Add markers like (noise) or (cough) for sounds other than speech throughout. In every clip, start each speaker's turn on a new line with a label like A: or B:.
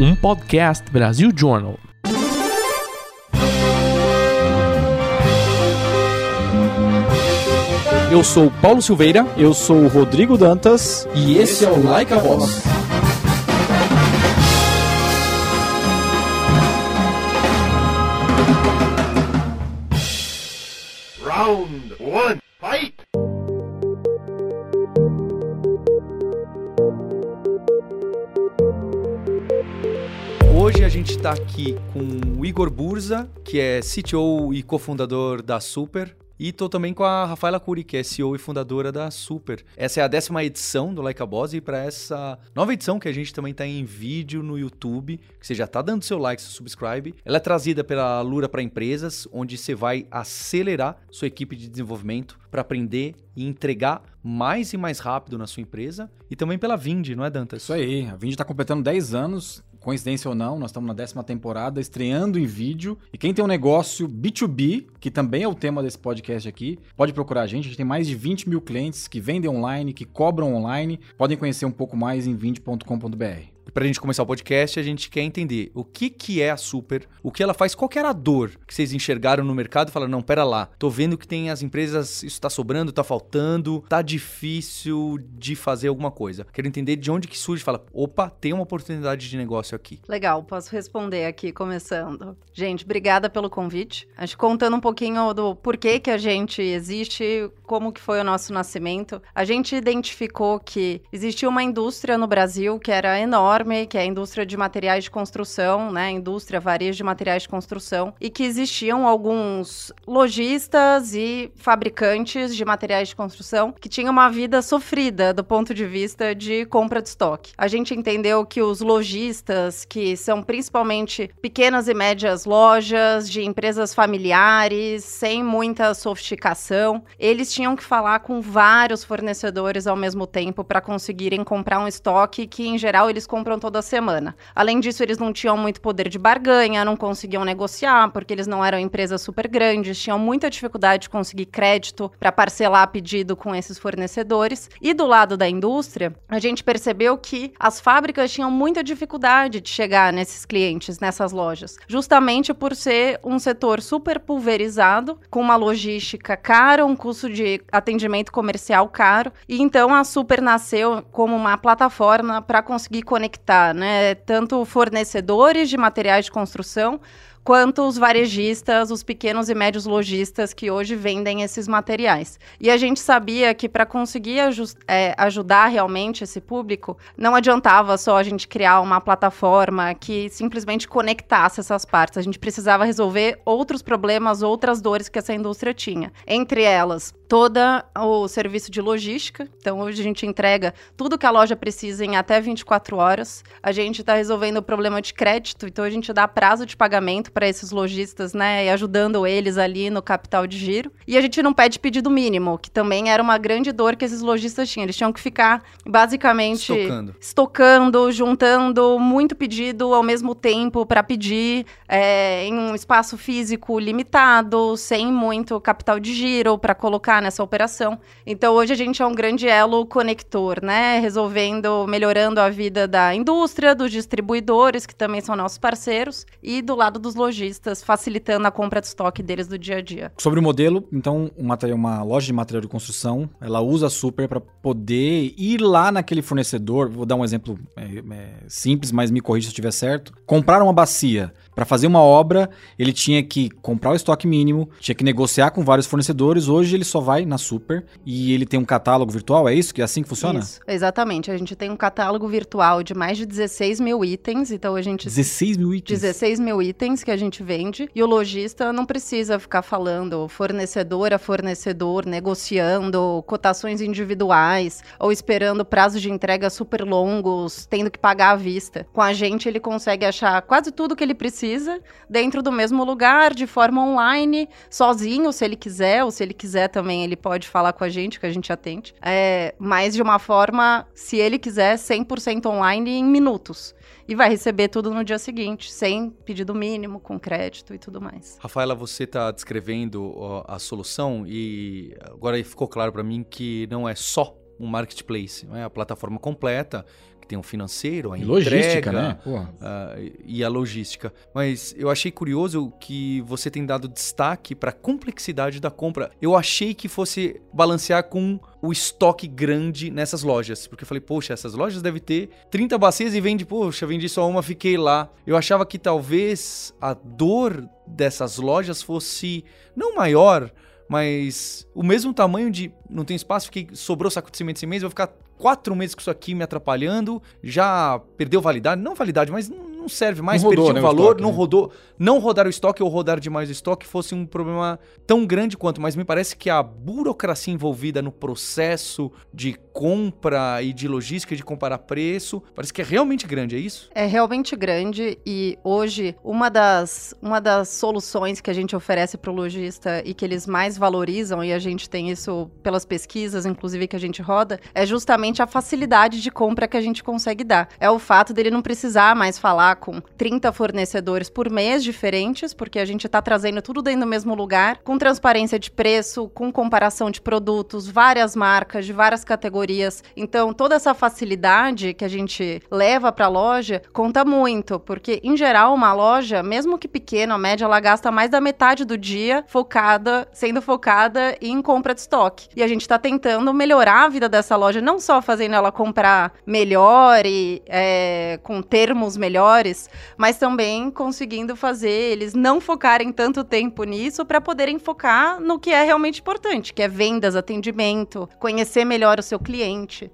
A: um podcast Brasil Journal.
B: Eu sou Paulo Silveira.
C: Eu sou o Rodrigo Dantas.
B: E esse é o Like a Boss.
D: Round
B: está aqui com o Igor Burza, que é CTO e cofundador da Super. E tô também com a Rafaela Curi, que é CEO e fundadora da Super. Essa é a décima edição do Like a Boss e para essa nova edição que a gente também tá em vídeo no YouTube, que você já tá dando seu like, seu subscribe. Ela é trazida pela Lura para empresas, onde você vai acelerar sua equipe de desenvolvimento para aprender e entregar mais e mais rápido na sua empresa. E também pela Vind, não é, Dantas?
C: Isso aí. A Vind está completando 10 anos coincidência ou não, nós estamos na décima temporada, estreando em vídeo. E quem tem um negócio B2B, que também é o tema desse podcast aqui, pode procurar a gente. A gente tem mais de 20 mil clientes que vendem online, que cobram online. Podem conhecer um pouco mais em vinde.com.br.
B: Pra gente começar o podcast, a gente quer entender o que, que é a Super, o que ela faz, qual era a dor que vocês enxergaram no mercado e falaram, não, pera lá, tô vendo que tem as empresas, isso tá sobrando, tá faltando, tá difícil de fazer alguma coisa. Quero entender de onde que surge, fala, opa, tem uma oportunidade de negócio aqui.
E: Legal, posso responder aqui, começando. Gente, obrigada pelo convite. Acho que contando um pouquinho do porquê que a gente existe, como que foi o nosso nascimento. A gente identificou que existia uma indústria no Brasil que era enorme, enorme, que é a indústria de materiais de construção, né? Indústria varejo de materiais de construção, e que existiam alguns lojistas e fabricantes de materiais de construção que tinham uma vida sofrida do ponto de vista de compra de estoque. A gente entendeu que os lojistas, que são principalmente pequenas e médias lojas de empresas familiares, sem muita sofisticação, eles tinham que falar com vários fornecedores ao mesmo tempo para conseguirem comprar um estoque que, em geral, eles compram compram toda semana. Além disso, eles não tinham muito poder de barganha, não conseguiam negociar, porque eles não eram empresas super grandes, tinham muita dificuldade de conseguir crédito para parcelar pedido com esses fornecedores. E do lado da indústria, a gente percebeu que as fábricas tinham muita dificuldade de chegar nesses clientes, nessas lojas, justamente por ser um setor super pulverizado, com uma logística cara, um custo de atendimento comercial caro. E então a Super nasceu como uma plataforma para conseguir conectar né, tanto fornecedores de materiais de construção quanto os varejistas, os pequenos e médios lojistas que hoje vendem esses materiais. E a gente sabia que para conseguir é, ajudar realmente esse público, não adiantava só a gente criar uma plataforma que simplesmente conectasse essas partes. A gente precisava resolver outros problemas, outras dores que essa indústria tinha. Entre elas, todo o serviço de logística. Então, hoje a gente entrega tudo que a loja precisa em até 24 horas. A gente está resolvendo o problema de crédito, então a gente dá prazo de pagamento para esses lojistas, né, e ajudando eles ali no capital de giro. E a gente não pede pedido mínimo, que também era uma grande dor que esses lojistas tinham. Eles tinham que ficar basicamente
B: estocando,
E: estocando juntando muito pedido ao mesmo tempo para pedir é, em um espaço físico limitado, sem muito capital de giro para colocar nessa operação. Então hoje a gente é um grande elo conector, né? Resolvendo, melhorando a vida da indústria, dos distribuidores, que também são nossos parceiros, e do lado dos lojistas, facilitando a compra de estoque deles do dia a dia.
C: Sobre o modelo, então, um material, uma loja de material de construção, ela usa a Super para poder ir lá naquele fornecedor, vou dar um exemplo é, é, simples, mas me corrija se eu estiver certo, comprar uma bacia para fazer uma obra, ele tinha que comprar o estoque mínimo, tinha que negociar com vários fornecedores. Hoje ele só vai na Super e ele tem um catálogo virtual, é isso? Que é assim que funciona? Isso,
E: exatamente. A gente tem um catálogo virtual de mais de 16 mil itens, então a gente...
C: 16 mil itens?
E: 16 mil itens que a gente vende e o lojista não precisa ficar falando fornecedor a fornecedor, negociando cotações individuais ou esperando prazos de entrega super longos, tendo que pagar à vista. Com a gente ele consegue achar quase tudo que ele precisa precisa, dentro do mesmo lugar, de forma online, sozinho, se ele quiser, ou se ele quiser também, ele pode falar com a gente, que a gente atende. É, mas de uma forma, se ele quiser, 100% online em minutos. E vai receber tudo no dia seguinte, sem pedido mínimo, com crédito e tudo mais.
B: Rafaela, você está descrevendo a solução e agora ficou claro para mim que não é só um marketplace, não é a plataforma completa tem o financeiro, a
C: E logística,
B: entrega,
C: né? Pô.
B: ah, e a logística. Mas eu achei curioso que você tem dado destaque para a complexidade da compra. Eu achei que fosse balancear com o estoque grande nessas lojas. Porque eu falei, poxa, essas lojas devem ter 30 bacias e vende, poxa, vendi só uma, fiquei lá. Eu achava que talvez a dor dessas lojas fosse não maior, mas o mesmo tamanho de não tem espaço, fiquei, sobrou saco de cimento esse mês, vou ficar quatro meses com isso aqui me atrapalhando, já perdeu validade, não validade, mas não serve mais,
C: Não rodou,
B: perdi
C: né,
B: o
C: o
B: valor,
C: estoque,
B: não
C: né?
B: rodou, não rodar o estoque ou rodar demais o estoque fosse um problema tão grande quanto, mas me parece que a burocracia envolvida no processo de compra e de logística, de comparar preço, parece que é realmente grande, é isso?
E: É realmente grande e hoje uma das, uma das soluções que a gente oferece para o lojista e que eles mais valorizam, e a gente tem isso pelas pesquisas, inclusive que a gente roda, é justamente a facilidade de compra que a gente consegue dar. É o fato dele não precisar mais falar com 30 fornecedores por mês diferentes, porque a gente está trazendo tudo dentro do mesmo lugar, com transparência de preço, com comparação de produtos, várias marcas, de várias categorias. Então, toda essa facilidade que a gente leva para a loja conta muito, porque em geral uma loja, mesmo que pequena, a média, ela gasta mais da metade do dia focada, sendo focada em compra de estoque. E a gente está tentando melhorar a vida dessa loja, não só fazendo ela comprar melhor e é, com termos melhores, mas também conseguindo fazer eles não focarem tanto tempo nisso para poderem focar no que é realmente importante, que é vendas, atendimento, conhecer melhor o seu cliente.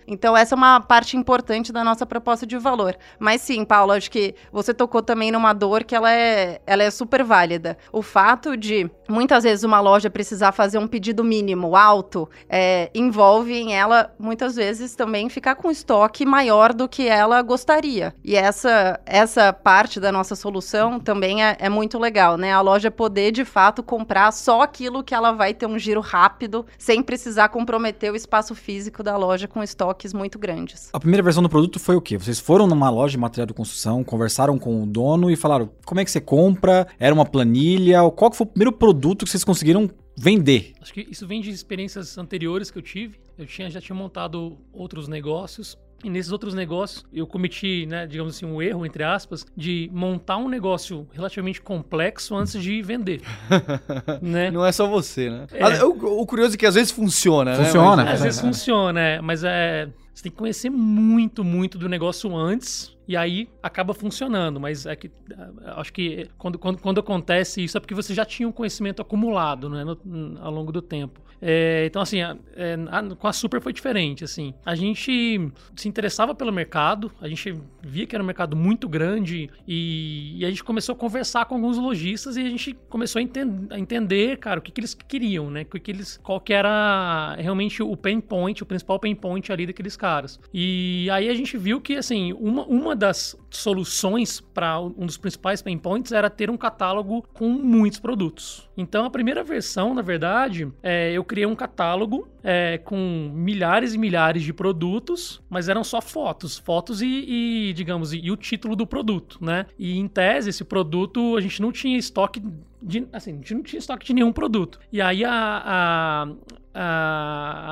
E: Então essa é uma parte importante da nossa proposta de valor. Mas sim, Paulo, acho que você tocou também numa dor que ela é, ela é super válida. O fato de muitas vezes uma loja precisar fazer um pedido mínimo alto é, envolve em ela muitas vezes também ficar com estoque maior do que ela gostaria. E essa essa parte da nossa solução também é, é muito legal, né? A loja poder de fato comprar só aquilo que ela vai ter um giro rápido, sem precisar comprometer o espaço físico da loja com estoques muito grandes.
C: A primeira versão do produto foi o quê? Vocês foram numa loja de material de construção, conversaram com o dono e falaram como é que você compra? Era uma planilha? Qual que foi o primeiro produto que vocês conseguiram vender?
F: Acho que isso vem de experiências anteriores que eu tive. Eu tinha, já tinha montado outros negócios. E nesses outros negócios, eu cometi, né, digamos assim, um erro, entre aspas, de montar um negócio relativamente complexo antes de vender. (laughs) né?
B: Não é só você, né?
F: É.
B: O, o curioso é que às vezes funciona,
C: Funciona.
B: né?
F: Às vezes funciona, é, mas é. Você tem que conhecer muito, muito do negócio antes. E aí acaba funcionando, mas é que ah, acho que quando, quando, quando acontece isso é porque você já tinha um conhecimento acumulado né, no- ao longo do tempo. É, então, assim, a- é, a- com a Super foi diferente. Assim, a gente se interessava pelo mercado, a gente via que era um mercado muito grande e, e a gente começou a conversar com alguns lojistas e a gente começou a, enten- a entender, cara, o que, que eles queriam, né? O que, eles, qual que era realmente o pain point, o principal pain point ali daqueles caras. E aí a gente viu que, assim, uma, uma das soluções para um dos principais pain points era ter um catálogo com muitos produtos. Então, a primeira versão, na verdade, é, eu criei um catálogo é, com milhares e milhares de produtos, mas eram só fotos, fotos e, e, digamos, e, e o título do produto, né? E em tese, esse produto a gente não tinha estoque de, assim, a gente não tinha estoque de nenhum produto. E aí a, a,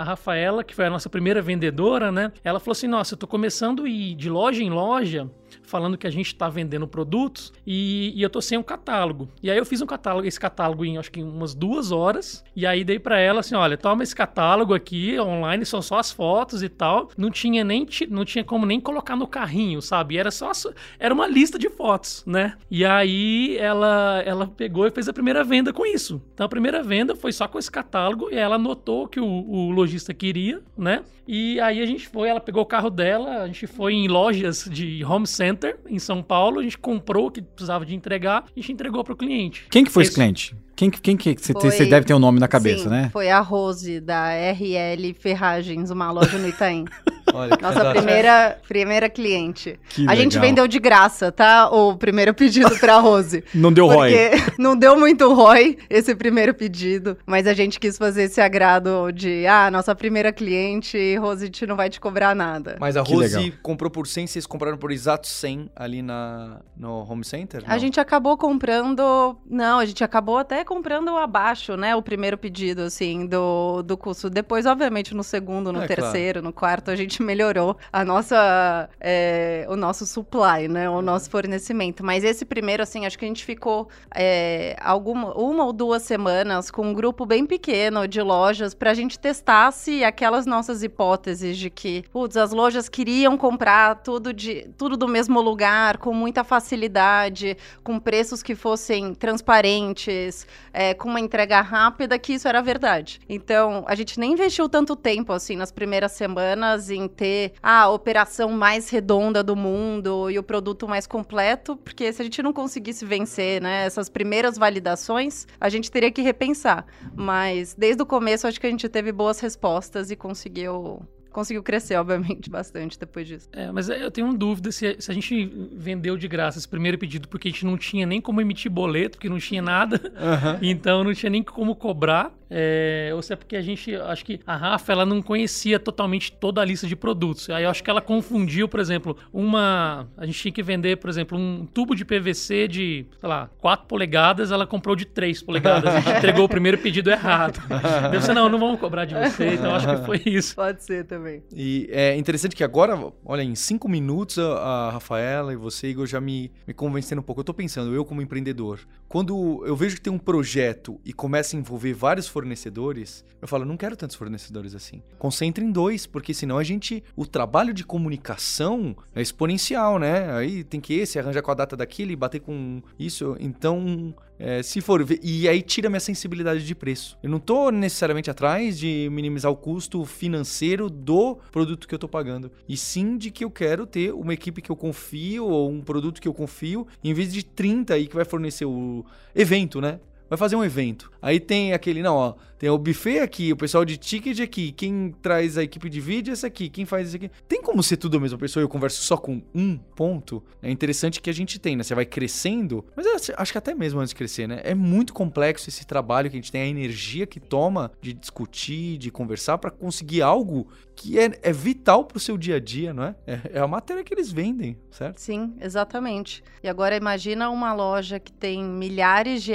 F: a, Rafaela, que foi a nossa primeira vendedora, né? Ela falou assim: Nossa, eu tô começando a ir de loja em loja falando que a gente tá vendendo produtos e, e eu tô sem um catálogo. E aí eu fiz um catálogo, esse catálogo em acho que umas duas horas. E aí dei pra ela assim: olha, toma esse catálogo aqui, online, são só as fotos e tal. Não tinha nem não tinha como nem colocar no carrinho, sabe? Era só era uma lista de fotos, né? E aí ela ela pegou e fez a primeira venda com isso. Então a primeira venda foi só com esse catálogo e ela anotou que o, o lojista queria, né? E aí a gente foi, ela pegou o carro dela, a gente foi em lojas de home center em São Paulo, a gente comprou o que precisava de entregar, a gente entregou para o cliente.
C: Quem que foi esse
F: Esse-
C: cliente? Quem, que- quem que você deve ter o nome na cabeça,
E: Sim,
C: né?
E: Foi a Rose, da RL Ferragens, uma loja no Itaim. (laughs)
B: Olha
E: Nossa primeira, primeira cliente.
C: Que
E: a gente
C: legal.
E: vendeu de graça, tá? O primeiro pedido pra Rose. (laughs)
C: Não deu ROI. (laughs)
E: Não deu muito ROI esse primeiro pedido, mas a gente quis fazer esse agrado de, ah, nossa primeira cliente, Rose, a gente não vai te cobrar nada.
B: Mas a
C: Que
B: Rose
C: legal.
B: comprou por 100, vocês compraram por exato 100 ali na, no home center?
E: A
B: Não.
E: gente acabou comprando. Não, a gente acabou até comprando abaixo, né? O primeiro pedido, assim, do, do custo. Depois, obviamente, no segundo, no
B: É,
E: terceiro, no quarto, a gente melhorou a nossa, é, o nosso supply, né? O nosso fornecimento. Mas esse primeiro, assim, acho que a gente ficou é, alguma, uma ou duas semanas com um grupo bem pequeno de lojas para a gente testar se aquelas nossas hipóteses de que, putz, as lojas queriam comprar tudo, de, tudo do mesmo lugar, com muita facilidade, com preços que fossem transparentes, é, com uma entrega rápida, que isso era verdade. Então, a gente nem investiu tanto tempo, assim, nas primeiras semanas em ter a operação mais redonda do mundo e o produto mais completo, porque se a gente não conseguisse vencer, né, essas primeiras validações, a gente teria que repensar. Mas desde o começo, acho que a gente teve boas respostas e conseguiu conseguiu crescer, obviamente, (laughs) bastante depois disso.
F: É, mas eu tenho uma dúvida se, se, a gente vendeu de graça esse primeiro pedido porque a gente não tinha nem como emitir boleto, porque não tinha nada, uhum. (laughs) então não tinha nem como cobrar. É, ou se é porque a gente, acho que a Rafa, ela não conhecia totalmente toda a lista de produtos. Aí eu acho que ela confundiu, por exemplo, uma. A gente tinha que vender, por exemplo, um tubo de PVC de, sei lá, 4 polegadas, ela comprou de 3 polegadas. A gente (laughs) entregou o primeiro pedido errado. (laughs) Eu disse, não, não vamos cobrar de você, então acho que foi isso.
E: Pode ser também.
B: E é interessante que agora, olha, em 5 minutos, a Rafaela e você, Igor, já me, me convenceram um pouco. Eu tô pensando, eu como empreendedor, quando eu vejo que tem um projeto e começa a envolver vários fornecedores, eu falo, não quero tantos fornecedores assim. Concentre em dois, porque senão a gente. O trabalho de comunicação é exponencial, né? Aí tem que esse, arranjar com a data daquele, bater com isso. Então, é, se for e aí tira minha sensibilidade de preço. Eu não estou necessariamente atrás de minimizar o custo financeiro do produto que eu estou pagando, e sim de que eu quero ter uma equipe que eu confio ou um produto que eu confio, em vez de 30 aí que vai fornecer o evento, né? Vai fazer um evento. Aí tem aquele, não, ó, tem o buffet aqui, o pessoal de ticket aqui, quem traz a equipe de vídeo é esse aqui, quem faz isso aqui. Tem como ser tudo a mesma pessoa e eu converso só com um ponto? É interessante que a gente tem, né? Você vai crescendo, mas acho que até mesmo antes de crescer, né? É muito complexo esse trabalho que a gente tem, a energia que toma de discutir, de conversar para conseguir algo que é, é vital para o seu dia a dia, não é? é? É a matéria que eles vendem, certo?
E: Sim, exatamente. E agora imagina uma loja que tem milhares de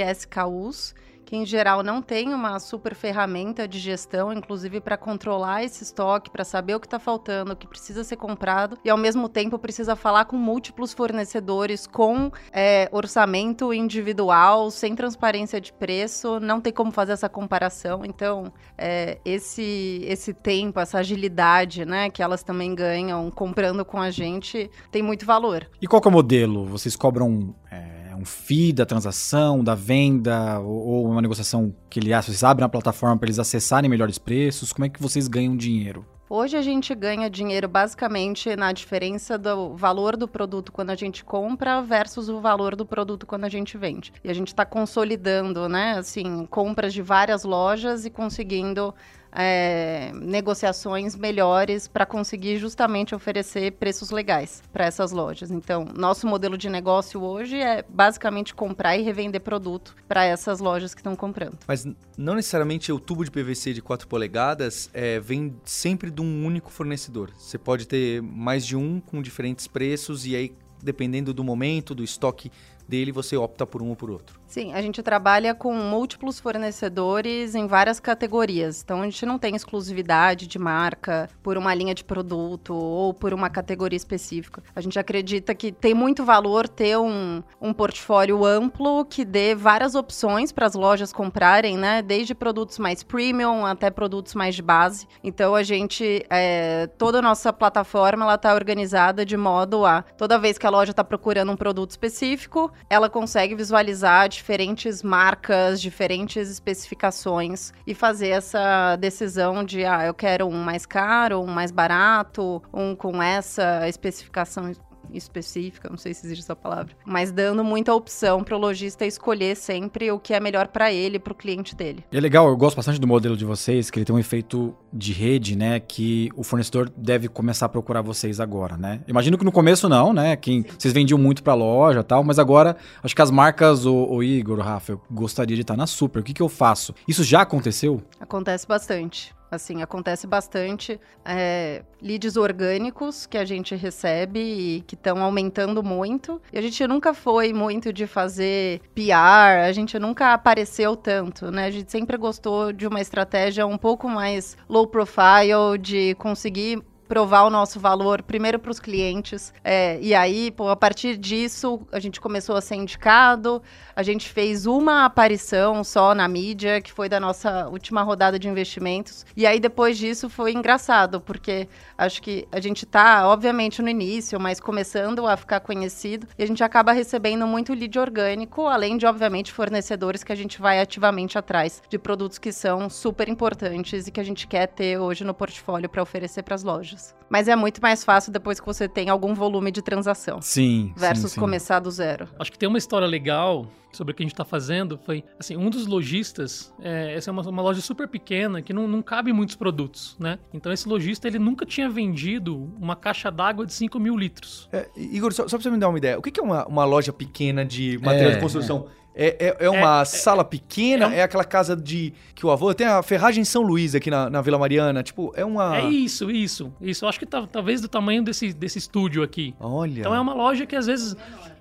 E: Que em geral não tem uma super ferramenta de gestão, inclusive para controlar esse estoque, para saber o que está faltando, o que precisa ser comprado, e ao mesmo tempo precisa falar com múltiplos fornecedores com é, orçamento individual, sem transparência de preço, não tem como fazer essa comparação. Então, é, esse, esse tempo, essa agilidade né, que elas também ganham comprando com a gente, tem muito valor.
C: E qual é o modelo? Vocês cobram. É um fee da transação, da venda, ou, ou uma negociação que ele vocês abrem a plataforma para eles acessarem melhores preços? Como é que vocês ganham dinheiro?
E: Hoje a gente ganha dinheiro basicamente na diferença do valor do produto quando a gente compra versus o valor do produto quando a gente vende. E a gente está consolidando, né, assim, compras de várias lojas e conseguindo é, negociações melhores para conseguir justamente oferecer preços legais para essas lojas. Então, nosso modelo de negócio hoje é basicamente comprar e revender produto para essas lojas que estão comprando.
B: Mas não necessariamente o tubo de PVC de 4 polegadas é, vem sempre de um único fornecedor. Você pode ter mais de um com diferentes preços e aí dependendo do momento, do estoque dele, você opta por um ou por outro.
E: Sim, a gente trabalha com múltiplos fornecedores em várias categorias. Então, a gente não tem exclusividade de marca por uma linha de produto ou por uma categoria específica. A gente acredita que tem muito valor ter um, um portfólio amplo que dê várias opções para as lojas comprarem, né? Desde produtos mais premium até produtos mais de base. Então, a gente, é, toda a nossa plataforma, ela está organizada de modo a, toda vez que a loja está procurando um produto específico, ela consegue visualizar diferentes marcas, diferentes especificações e fazer essa decisão de, ah, eu quero um mais caro, um mais barato, um com essa especificação específica, não sei se existe essa palavra, mas dando muita opção para o lojista escolher sempre o que é melhor para ele, para o cliente dele.
C: E é legal, eu gosto bastante do modelo de vocês, que ele tem um efeito de rede, né, que o fornecedor deve começar a procurar vocês agora, né? Imagino que no começo não, né, quem vocês vendiam muito para loja, tal, mas agora acho que as marcas, o, o Igor, o Rafa, eu gostaria de estar na Super. O que que eu faço? Isso já aconteceu?
E: Acontece bastante. Assim, acontece bastante é, leads orgânicos que a gente recebe e que estão aumentando muito. E a gente nunca foi muito de fazer PR, a gente nunca apareceu tanto, né? A gente sempre gostou de uma estratégia um pouco mais low profile, de conseguir provar o nosso valor primeiro para os clientes. É, e aí, pô, a partir disso, a gente começou a ser indicado. A gente fez uma aparição só na mídia, que foi da nossa última rodada de investimentos. E aí, depois disso, foi engraçado, porque acho que a gente tá, obviamente, no início, mas começando a ficar conhecido. E a gente acaba recebendo muito lead orgânico, além de, obviamente, fornecedores que a gente vai ativamente atrás de produtos que são super importantes e que a gente quer ter hoje no portfólio para oferecer para as lojas. Mas é muito mais fácil depois que você tem algum volume de transação.
C: Sim.
E: Versus
C: sim, sim.
E: começar do zero.
F: Acho que tem uma história legal sobre o que a gente está fazendo. Foi, assim, um dos lojistas, é, essa é uma, uma, loja super pequena que não, não cabe muitos produtos, né? Então esse lojista, ele nunca tinha vendido uma caixa d'água de 5 mil litros.
B: É, Igor, só, só pra você me dar uma ideia, o que, que é uma, uma loja pequena de material
C: É,
B: de construção? É, é, é uma sala pequena? É, aquela casa de que o avô tem a ferragem São Luís aqui na, na Vila Mariana? Tipo, é uma.
F: É isso, isso, isso. Eu acho que tá- talvez do tamanho desse, desse estúdio aqui.
B: Olha.
F: Então é uma loja que às vezes.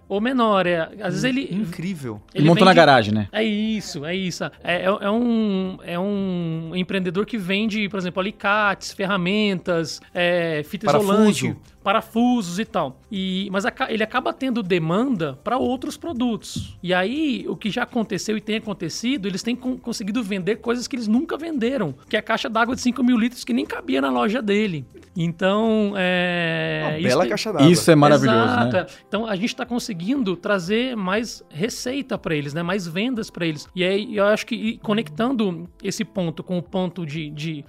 F: Ou menor, é. Às vezes ele.
B: Incrível.
C: Ele montou na
F: vende-
C: garagem, né?
F: É isso, é isso. É, é- é um, é um empreendedor que vende, por exemplo, alicates, ferramentas, é, fita
B: Parafuso.
F: isolante, parafusos e tal. E, mas aca- ele acaba tendo demanda para outros produtos. E aí, o que já aconteceu e tem acontecido, eles têm con- conseguido vender coisas que eles nunca venderam, que é a caixa d'água de 5 mil litros que nem cabia na loja dele. Então, é.
B: Uma
F: isso
B: bela caixa d'água.
C: Isso é maravilhoso,
F: Exato,
C: né?
F: Então a gente está conseguindo trazer mais receita para eles, né? Mais vendas para eles. E aí eu acho que conectando esse ponto com o ponto de, de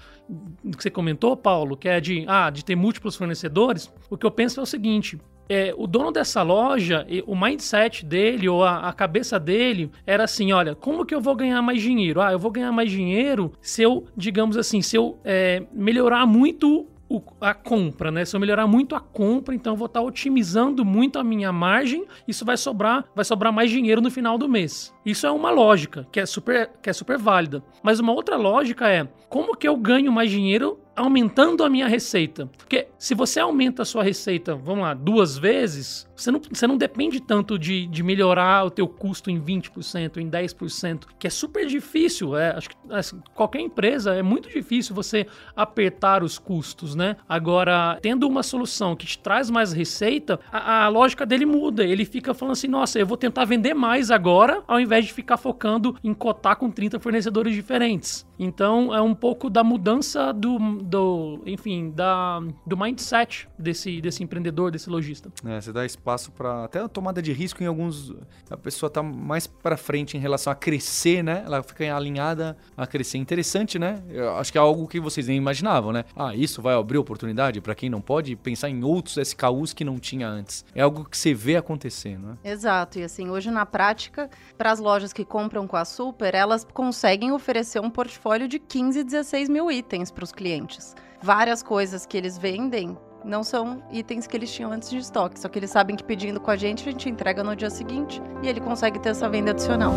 F: que você comentou, Paulo, que é de ah, de ter múltiplos fornecedores, o que eu penso é o seguinte. é, o dono dessa loja, o mindset dele ou a, a cabeça dele era assim: olha, como que eu vou ganhar mais dinheiro? Ah, eu vou ganhar mais dinheiro se eu, digamos assim, se eu é, melhorar muito o- a compra, né? Se eu melhorar muito a compra, então eu vou estar otimizando muito a minha margem, isso vai sobrar, vai sobrar mais dinheiro no final do mês. Isso é uma lógica que é super, que é super válida. Mas uma outra lógica é como que eu ganho mais dinheiro aumentando a minha receita? Porque se você aumenta a sua receita, vamos lá, duas vezes, você não, você não depende tanto de, de melhorar o teu custo em 20%, em 10%, que é super difícil. É, acho que assim, qualquer empresa é muito difícil você apertar os custos, né? Agora, tendo uma solução que te traz mais receita, a, a lógica dele muda. Ele fica falando assim, nossa, eu vou tentar vender mais agora, ao invés de ficar focando em cotar com 30 fornecedores diferentes. Então, é um pouco da mudança do, do enfim, da, do mindset desse, desse empreendedor, desse lojista.
B: É, você dá espaço para até a tomada de risco em alguns. A pessoa tá mais para frente em relação a crescer, né? Ela fica alinhada a crescer. Interessante, né? Eu acho que é algo que vocês nem imaginavam, né? Ah, isso vai abrir oportunidade para quem não pode pensar em outros SKUs que não tinha antes. É algo que você vê acontecendo, né?
E: Exato, e assim, hoje na prática, para as lojas que compram com a Super, elas conseguem oferecer um portfólio de 15, 16 mil itens para os clientes. Várias coisas que eles vendem não são itens que eles tinham antes de estoque, só que eles sabem que pedindo com a gente, a gente entrega no dia seguinte e ele consegue ter essa venda adicional.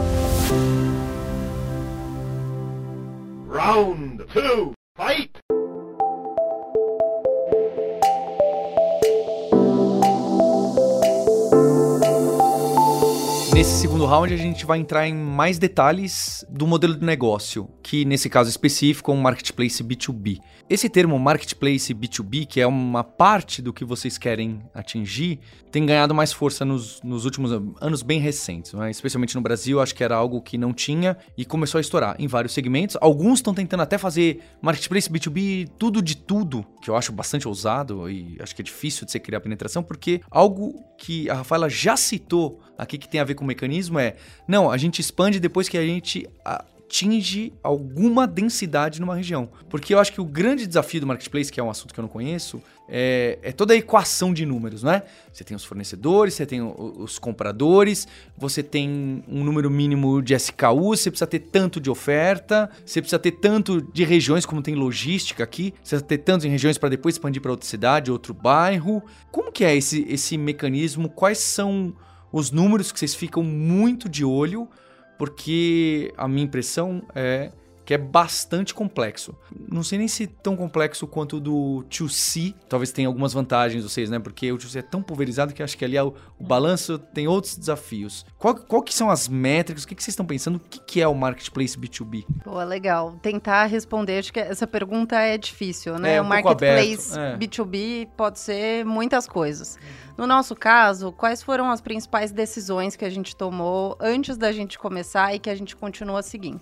D: Round two, fight!
B: Nesse segundo round, a gente vai entrar em mais detalhes do modelo de negócio, que nesse caso específico é um marketplace B2B. Esse termo marketplace B2B, que é uma parte do que vocês querem atingir, tem ganhado mais força nos, nos últimos anos bem recentes, né? especialmente no Brasil. Acho que era algo que não tinha e começou a estourar em vários segmentos. Alguns estão tentando até fazer marketplace B2B tudo de tudo, que eu acho bastante ousado e acho que é difícil de você criar penetração, porque algo que a Rafaela já citou aqui que tem a ver com o mecanismo é: não, a gente expande depois que a gente atinge alguma densidade numa região. Porque eu acho que o grande desafio do marketplace, que é um assunto que eu não conheço, é, é toda a equação de números, né? Você tem os fornecedores, você tem os compradores, você tem um número mínimo de SKU, você precisa ter tanto de oferta, você precisa ter tanto de regiões, como tem logística aqui, você precisa ter tantos em regiões para depois expandir para outra cidade, outro bairro. Como que é esse, esse mecanismo? Quais são os números que vocês ficam muito de olho? Porque a minha impressão é que é bastante complexo. Não sei nem se tão complexo quanto o do 2C. Talvez tenha algumas vantagens vocês, né? Porque o 2C é tão pulverizado que acho que ali é o, o balanço tem outros desafios. Qual, qual que são as métricas? O que, que vocês estão pensando? O que, que é o marketplace B2B?
E: Boa, legal. Tentar responder, acho que essa pergunta é difícil, né?
B: É,
E: o
B: um pouco
E: marketplace
B: aberto, é.
E: B2B pode ser muitas coisas. No nosso caso, quais foram as principais decisões que a gente tomou antes da gente começar e que a gente continua seguindo?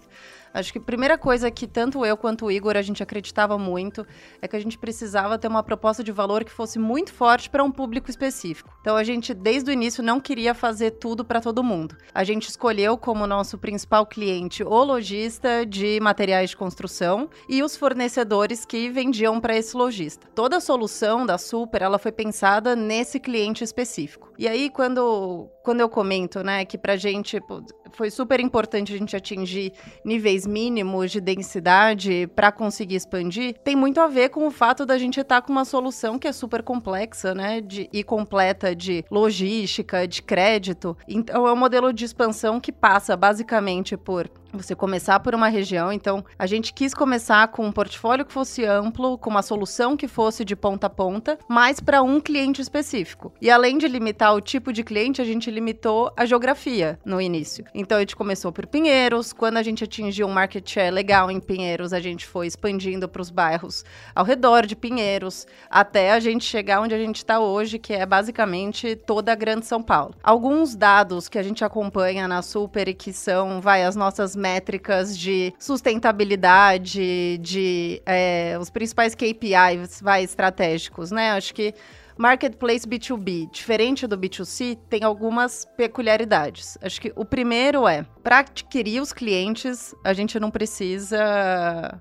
E: Acho que a primeira coisa que tanto eu quanto o Igor a gente acreditava muito é que a gente precisava ter uma proposta de valor que fosse muito forte para um público específico. Então a gente desde o início não queria fazer tudo para todo mundo. A gente escolheu como nosso principal cliente o lojista de materiais de construção e os fornecedores que vendiam para esse lojista. Toda a solução da Super ela foi pensada nesse cliente específico. E aí quando quando eu comento, né, que pra gente foi super importante a gente atingir níveis mínimos de densidade para conseguir expandir, tem muito a ver com o fato da gente estar com uma solução que é super complexa, né, de, e completa de logística, de crédito. Então é um modelo de expansão que passa basicamente por você começar por uma região. Então, a gente quis começar com um portfólio que fosse amplo, com uma solução que fosse de ponta a ponta, mas para um cliente específico. E além de limitar o tipo de cliente, a gente limitou a geografia no início. Então, a gente começou por Pinheiros. Quando a gente atingiu um market share legal em Pinheiros, a gente foi expandindo para os bairros ao redor de Pinheiros, até a gente chegar onde a gente está hoje, que é basicamente toda a Grande São Paulo. Alguns dados que a gente acompanha na Super e que são, vai, as nossas métricas de sustentabilidade, de é, os principais KPIs vai, estratégicos, né? Acho que Marketplace B2B, diferente do B2C, tem algumas peculiaridades. Acho que o primeiro é, para adquirir os clientes, a gente não precisa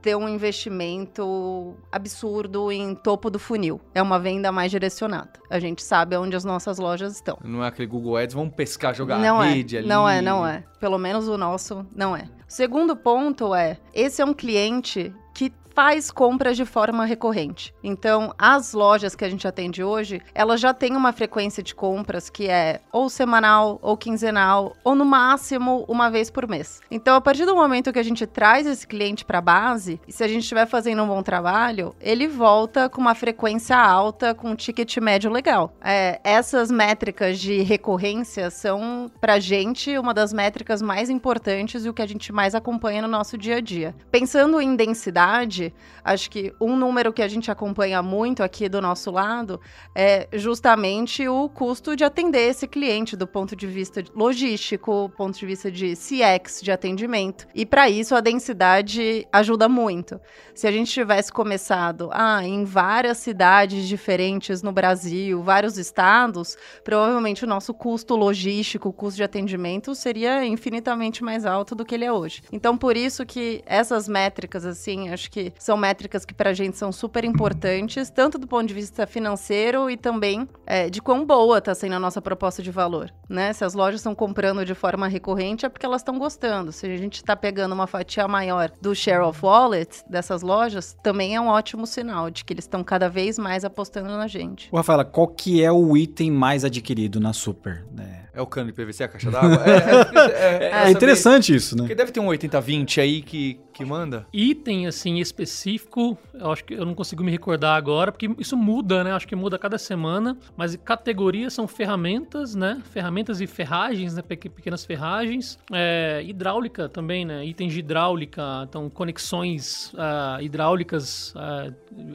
E: ter um investimento absurdo em topo do funil. É uma venda mais direcionada. A gente sabe onde as nossas lojas estão.
B: Não é aquele Google Ads, vamos pescar, jogar
E: não
B: a
E: é,
B: rede ali.
E: não é, não é. Pelo menos o nosso não é. O segundo ponto é, esse é um cliente que faz compras de forma recorrente. Então, as lojas que a gente atende hoje, elas já têm uma frequência de compras que é ou semanal, ou quinzenal, ou no máximo uma vez por mês. Então, a partir do momento que a gente traz esse cliente para a base, e se a gente estiver fazendo um bom trabalho, ele volta com uma frequência alta, com um ticket médio legal. É, essas métricas de recorrência são, pra gente, uma das métricas mais importantes e o que a gente mais acompanha no nosso dia a dia. Pensando em densidade, acho que um número que a gente acompanha muito aqui do nosso lado é justamente o custo de atender esse cliente do ponto de vista logístico, ponto de vista de CX, de atendimento. E para isso a densidade ajuda muito. Se a gente tivesse começado ah, em várias cidades diferentes no Brasil, vários estados, provavelmente o nosso custo logístico, o custo de atendimento seria infinitamente mais alto do que ele é hoje. Então, por isso que essas métricas, assim, acho que são métricas que pra gente são super importantes, tanto do ponto de vista financeiro e também é, de quão boa tá sendo a nossa proposta de valor, né? Se as lojas estão comprando de forma recorrente é porque elas estão gostando. Se a gente tá pegando uma fatia maior do share of wallet dessas lojas, também é um ótimo sinal de que eles estão cada vez mais apostando na gente.
C: Rafaela, qual que é o item mais adquirido na Super? É,
B: É o cano de PVC, a caixa d'água? É, é- é-
C: é (laughs) interessante isso, né?
B: Porque deve ter um 80-20 aí que, que manda.
F: Item, assim, específico, eu acho que eu não consigo me recordar agora, porque isso muda, né? Acho que muda a cada semana. Mas categorias são ferramentas, né? Ferramentas e ferragens, né? Peque- Pequenas ferragens. É, hidráulica também, né? Itens de hidráulica, então conexões ah, hidráulicas ah,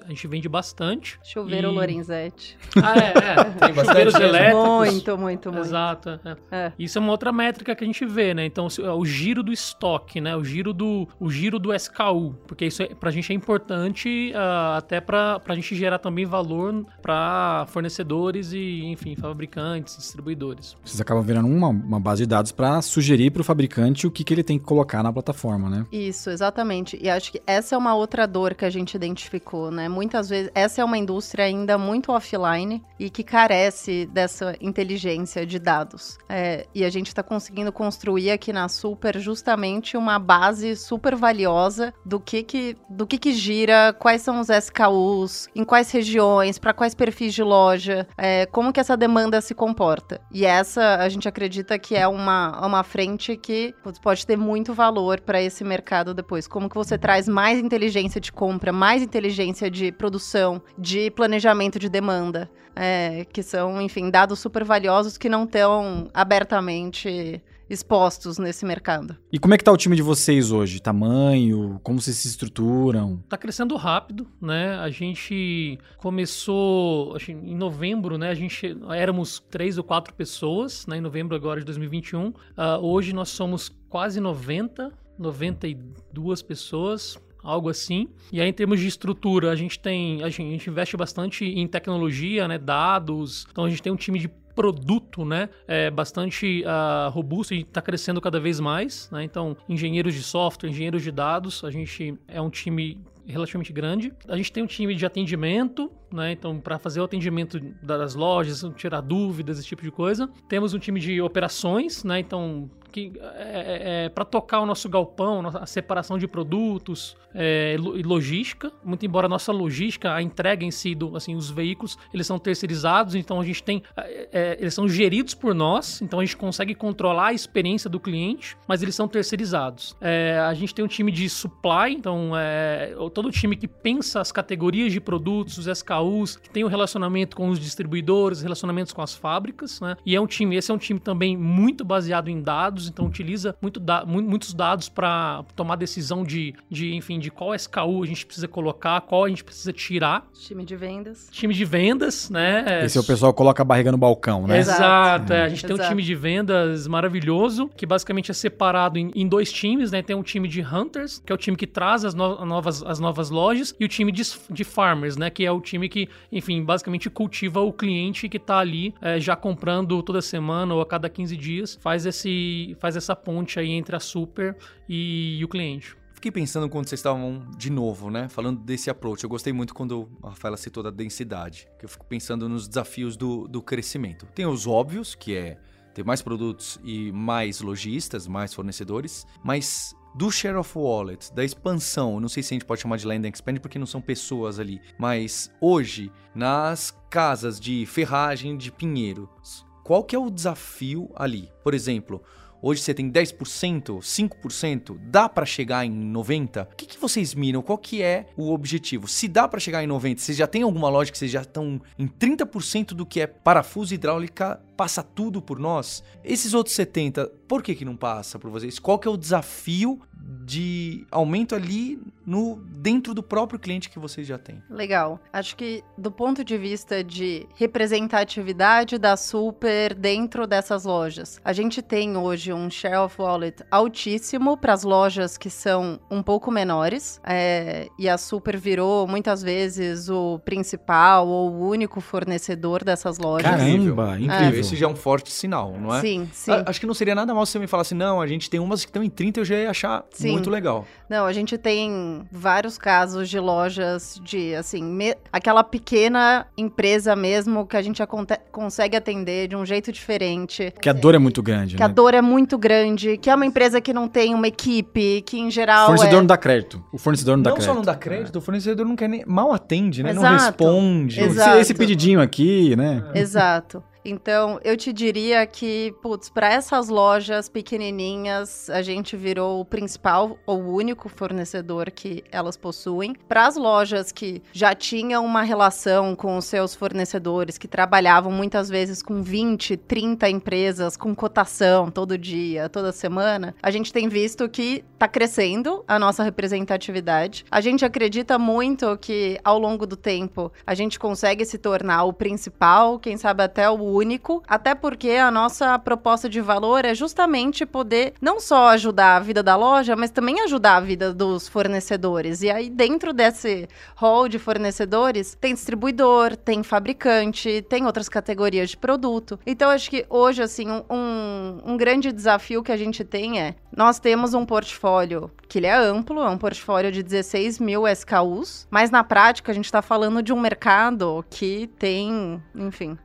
F: a gente vende bastante.
E: Chuveiro
F: E-
E: Lorenzetti.
F: Ah, é, é. (laughs)
B: Tem bastante
F: Chuveiros elétricos.
E: Muito, muito, muito.
F: Exato. É.
E: É.
F: Isso é uma outra métrica que a gente vê, né? Então, é o giro do estoque, né? O giro do, o giro do SKU. Porque isso é, pra gente é importante ah, até pra, pra gente gerar também valor pra fornecedores e, enfim, fabricantes, distribuidores.
C: Vocês acabam virando uma, uma base de dados para sugerir para o fabricante o que, que ele tem que colocar na plataforma, né?
E: Isso, exatamente. E acho que essa é uma outra dor que a gente identificou, né? Muitas vezes, essa é uma indústria ainda muito offline e que carece dessa inteligência de dados. É, e a gente está conseguindo construir aqui na Super justamente uma base super valiosa do que que, do que, que gira quais são os SKUs, em quais regiões, para quais perfis de loja, é, como que essa demanda se comporta. E essa a gente acredita que é uma, uma frente que pode ter muito valor para esse mercado depois. Como que você traz mais inteligência de compra, mais inteligência de produção, de planejamento de demanda, é, que são, enfim, dados super valiosos que não estão abertamente expostos nesse mercado.
C: E como é que tá o time de vocês hoje? Tamanho? Como vocês se estruturam?
F: Tá crescendo rápido, né? A gente começou acho, em novembro, né? A gente éramos três ou quatro pessoas, né? Em novembro agora de 2021. Uh, hoje nós somos quase 90, 92 pessoas, algo assim. E aí, em termos de estrutura, a gente tem. A gente, a gente investe bastante em tecnologia, né? Dados. Então a gente tem um time de produto, né, é bastante uh, robusto e está crescendo cada vez mais, né? Então, engenheiros de software, engenheiros de dados, a gente é um time relativamente grande. A gente tem um time de atendimento, né? Então, para fazer o atendimento das lojas, tirar dúvidas, esse tipo de coisa. Temos um time de operações, né? Então, que é, é, é para tocar o nosso galpão, a separação de produtos é, e logística. Muito embora a nossa logística, a entrega em si, do, assim, os veículos, eles são terceirizados, então a gente tem, é, é, eles são geridos por nós, então a gente consegue controlar a experiência do cliente, mas eles são terceirizados. É, a gente tem um time de supply, então todo o time que pensa as categorias de produtos, os SKUs, que tem o um relacionamento com os distribuidores, relacionamentos com as fábricas, né? E é um time, esse é um time também muito baseado em dados dados, então utiliza muito da, muitos dados para tomar decisão de, de, enfim, de qual SKU a gente precisa colocar, qual a gente precisa tirar.
E: Time de vendas.
F: Time de vendas, né?
C: Esse é o pessoal que coloca a barriga no balcão, né?
F: Exato. É. A gente Exato. tem um time de vendas maravilhoso, que basicamente é separado em, em, dois times, né? Tem um time de hunters, que é o time que traz as, no, novas, as novas lojas, e o time de, de farmers, né? Que é o time que, enfim, basicamente cultiva o cliente que está ali é, já comprando toda semana ou a cada 15 dias, faz esse faz essa ponte aí entre a super e, e o cliente.
B: Fiquei pensando quando vocês estavam de novo, né? Falando desse approach. Eu gostei muito quando a Rafaela citou da densidade. Que eu fico pensando nos desafios do, do crescimento. Tem os óbvios, que é ter mais produtos e mais lojistas, mais fornecedores. Mas do share of wallet, da expansão, não sei se a gente pode chamar de land and expand porque não são pessoas ali, mas hoje nas casas de ferragem de Pinheiros, qual que é o desafio ali? Por exemplo, Hoje você tem 10%, 5%, dá para chegar em 90%? O que, que vocês miram? Qual que é o objetivo? Se dá para chegar em 90%, vocês já têm alguma lógica vocês já estão em 30% do que é parafuso hidráulica passa tudo por nós? Esses outros 70, por que que não passa por vocês? Qual que é o desafio de aumento ali no dentro do próprio cliente que vocês já têm?
E: Legal. Acho que do ponto de vista de representatividade da Super dentro dessas lojas, a gente tem hoje um share of wallet altíssimo para as lojas que são um pouco menores, é, e a Super virou muitas vezes o principal ou o único fornecedor dessas lojas.
C: Caramba, incrível.
B: É. Esse já é um forte sinal, não é?
E: Sim, sim.
B: A, acho que não seria nada mal se você me falasse, não, a gente tem umas que estão em 30, eu já ia achar sim. muito legal.
E: Não, a gente tem vários casos de lojas de, assim, me... aquela pequena empresa mesmo que a gente consegue atender de um jeito diferente.
C: Que a dor é muito grande,
E: que
C: né?
E: a dor é muito grande, que é uma empresa que não tem uma equipe, que em geral.
C: O fornecedor
E: é...
C: não dá crédito. O fornecedor não, dá
B: não
C: crédito.
B: Não só não dá crédito, é. o fornecedor não quer nem. mal atende, né?
E: Exato.
B: Não responde.
E: Exato.
C: Esse, esse pedidinho aqui, né?
E: Exato. Então, eu te diria que, putz, para essas lojas pequenininhas, a gente virou o principal ou o único fornecedor que elas possuem. Para as lojas que já tinham uma relação com os seus fornecedores, que trabalhavam muitas vezes com 20, 30 empresas com cotação todo dia, toda semana, a gente tem visto que está crescendo a nossa representatividade. A gente acredita muito que ao longo do tempo a gente consegue se tornar o principal, quem sabe até o único, até porque a nossa proposta de valor é justamente poder não só ajudar a vida da loja, mas também ajudar a vida dos fornecedores. E aí, dentro desse hall de fornecedores, tem distribuidor, tem fabricante, tem outras categorias de produto. Então, acho que hoje, assim, um, um grande desafio que a gente tem é: nós temos um portfólio que ele é amplo, é um portfólio de 16 mil SKUs, mas na prática a gente está falando de um mercado que tem, enfim,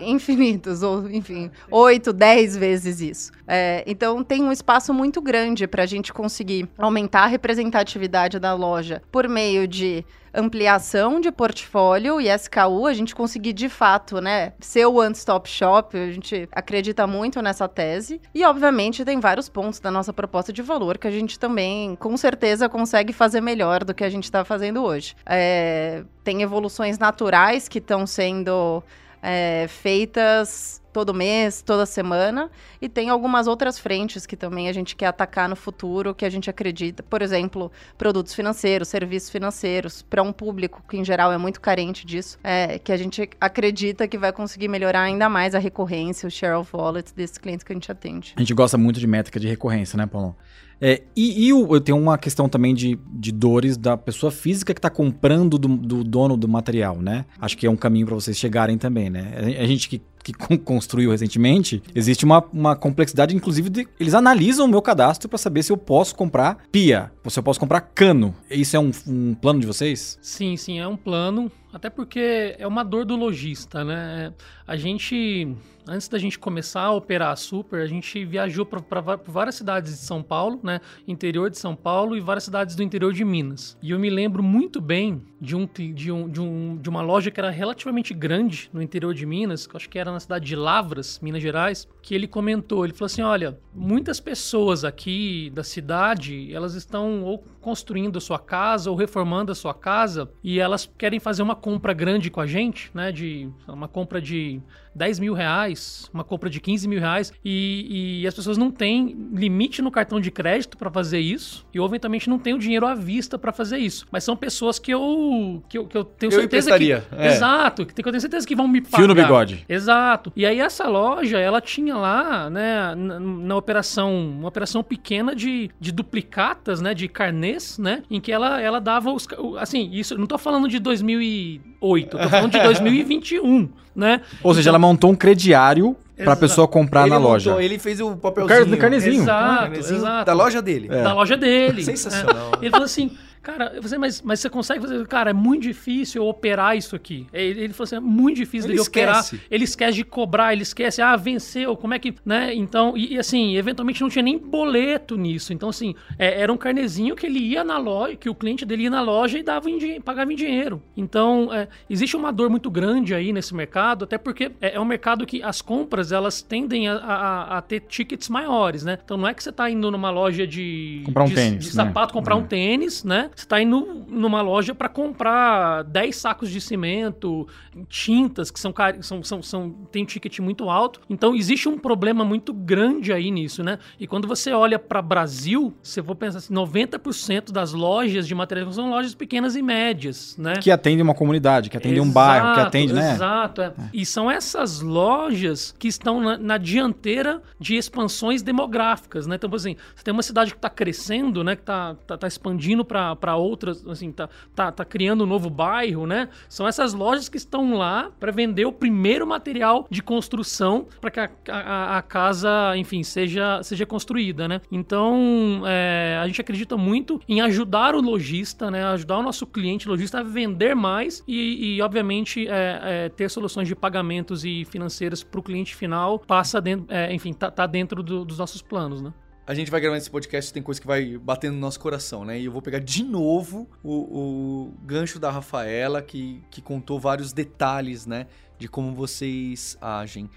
E: infinitos, ou enfim, 8, 10 vezes isso. É, então tem um espaço muito grande para a gente conseguir aumentar a representatividade da loja por meio de ampliação de portfólio e SKU, a gente conseguir de fato, né, ser o one-stop shop, a gente acredita muito nessa tese. E obviamente tem vários pontos da nossa proposta de valor que a gente também, com certeza, consegue fazer melhor do que a gente está fazendo hoje. É, tem evoluções naturais que estão sendo é, feitas todo mês, toda semana, e tem algumas outras frentes que também a gente quer atacar no futuro, que a gente acredita, por exemplo, produtos financeiros, serviços financeiros, para um público que em geral é muito carente disso, é, que a gente acredita que vai conseguir melhorar ainda mais a recorrência, o share of wallet desses clientes que a gente atende.
C: A gente gosta muito de métrica de recorrência, né, Paulo? É, e, e o, eu tenho uma questão também de, de dores da pessoa física que está comprando do, do, dono do material, né? Acho que é um caminho para vocês chegarem também, né? A gente que que construiu recentemente, existe uma, uma complexidade, inclusive, de, eles analisam o meu cadastro para saber se eu posso comprar pia, ou se eu posso comprar cano. Isso é um, um plano de vocês?
F: Sim, sim, é um plano. Até porque é uma dor do lojista, né? A gente, antes da gente começar a operar a Super, a gente viajou para várias cidades de São Paulo, né? Interior de São Paulo e várias cidades do interior de Minas. E eu me lembro muito bem de, um, de, um, de, um, de uma loja que era relativamente grande no interior de Minas, que eu acho que era na cidade de Lavras, Minas Gerais, que ele comentou, ele falou assim, olha, muitas pessoas aqui da cidade, elas estão ou construindo a sua casa ou reformando a sua casa e elas querem fazer uma compra grande com a gente, né? De uma compra de 10 mil reais, uma compra de 15 mil reais, e, e as pessoas não têm limite no cartão de crédito para fazer isso, e eventualmente não tem o dinheiro à vista para fazer isso. Mas são pessoas que eu, que eu, que eu tenho
B: Eu
F: certeza que.
B: é.
F: Exato, que eu tenho certeza que vão me pagar.
C: Fio no bigode.
F: Exato. E aí essa loja, ela tinha lá, né, na, na operação, uma operação pequena de, de duplicatas, né, de carnês, né, em que ela, ela dava os, assim, isso, não tô falando de 2008, eu tô falando de (laughs) 2021, né?
C: Ou seja, ela montou um crediário para a pessoa comprar
B: ele
C: na
B: montou-
C: loja.
B: Ele fez o
C: O
B: papelzinho.
C: car- carnezinho.
F: Exato,
B: carnezinho
F: exato.
B: Da loja dele.
F: da loja dele.
B: Sensacional.
F: É. Ele falou assim, cara, você, mas, mas você consegue fazer. Cara, é muito difícil operar isso aqui. Ele, ele falou assim, é muito difícil
B: Ele
F: dele operar. Ele esquece de cobrar, ele esquece, ah, venceu, como é que. né? Então, e, e assim, eventualmente não tinha nem boleto nisso. Então, assim, é, era um carnezinho que ele ia na loja, que o cliente dele ia na loja e dava em, pagava em dinheiro. Então, é, existe uma dor muito grande aí nesse mercado, até porque é, é um mercado que as compras elas tendem a, a- a ter tickets maiores, né? Então não é que você tá indo numa loja de,
C: Comprar um
F: de,
C: tênis,
F: de
C: né?
F: sapato, comprar
C: É.
F: um tênis, né? Você tá indo numa loja para comprar 10 sacos de cimento, tintas que são, são, são, são tem um ticket muito alto. Então existe um problema muito grande aí nisso, né? E quando você olha para Brasil, você for pensar assim, 90% das lojas de materiais são lojas pequenas e médias, né?
C: Que atende uma comunidade, que atende um bairro, que
F: Exato,
C: atende, né?
F: Exato, é. E são essas lojas que estão na, na dianteira de expansões demográficas, né? Então, por assim, você tem uma cidade que está crescendo, né? Que está tá, tá expandindo para outras, assim, tá, tá, tá criando um novo bairro, né? São essas lojas que estão lá para vender o primeiro material de construção para que a, a- a casa, enfim, seja, seja construída, né? Então, é, a gente acredita muito em ajudar o lojista, né? Ajudar o nosso cliente lojista a vender mais e, e, obviamente, é, é, ter soluções de pagamentos e financeiras para o cliente final passa dentro, é, enfim, tá, tá dentro do- dos nossos planos, né?
B: A gente vai gravando esse podcast, tem coisa que vai batendo no nosso coração, né? E eu vou pegar de novo o, o gancho da Rafaela, que, que contou vários detalhes, né? De como vocês agem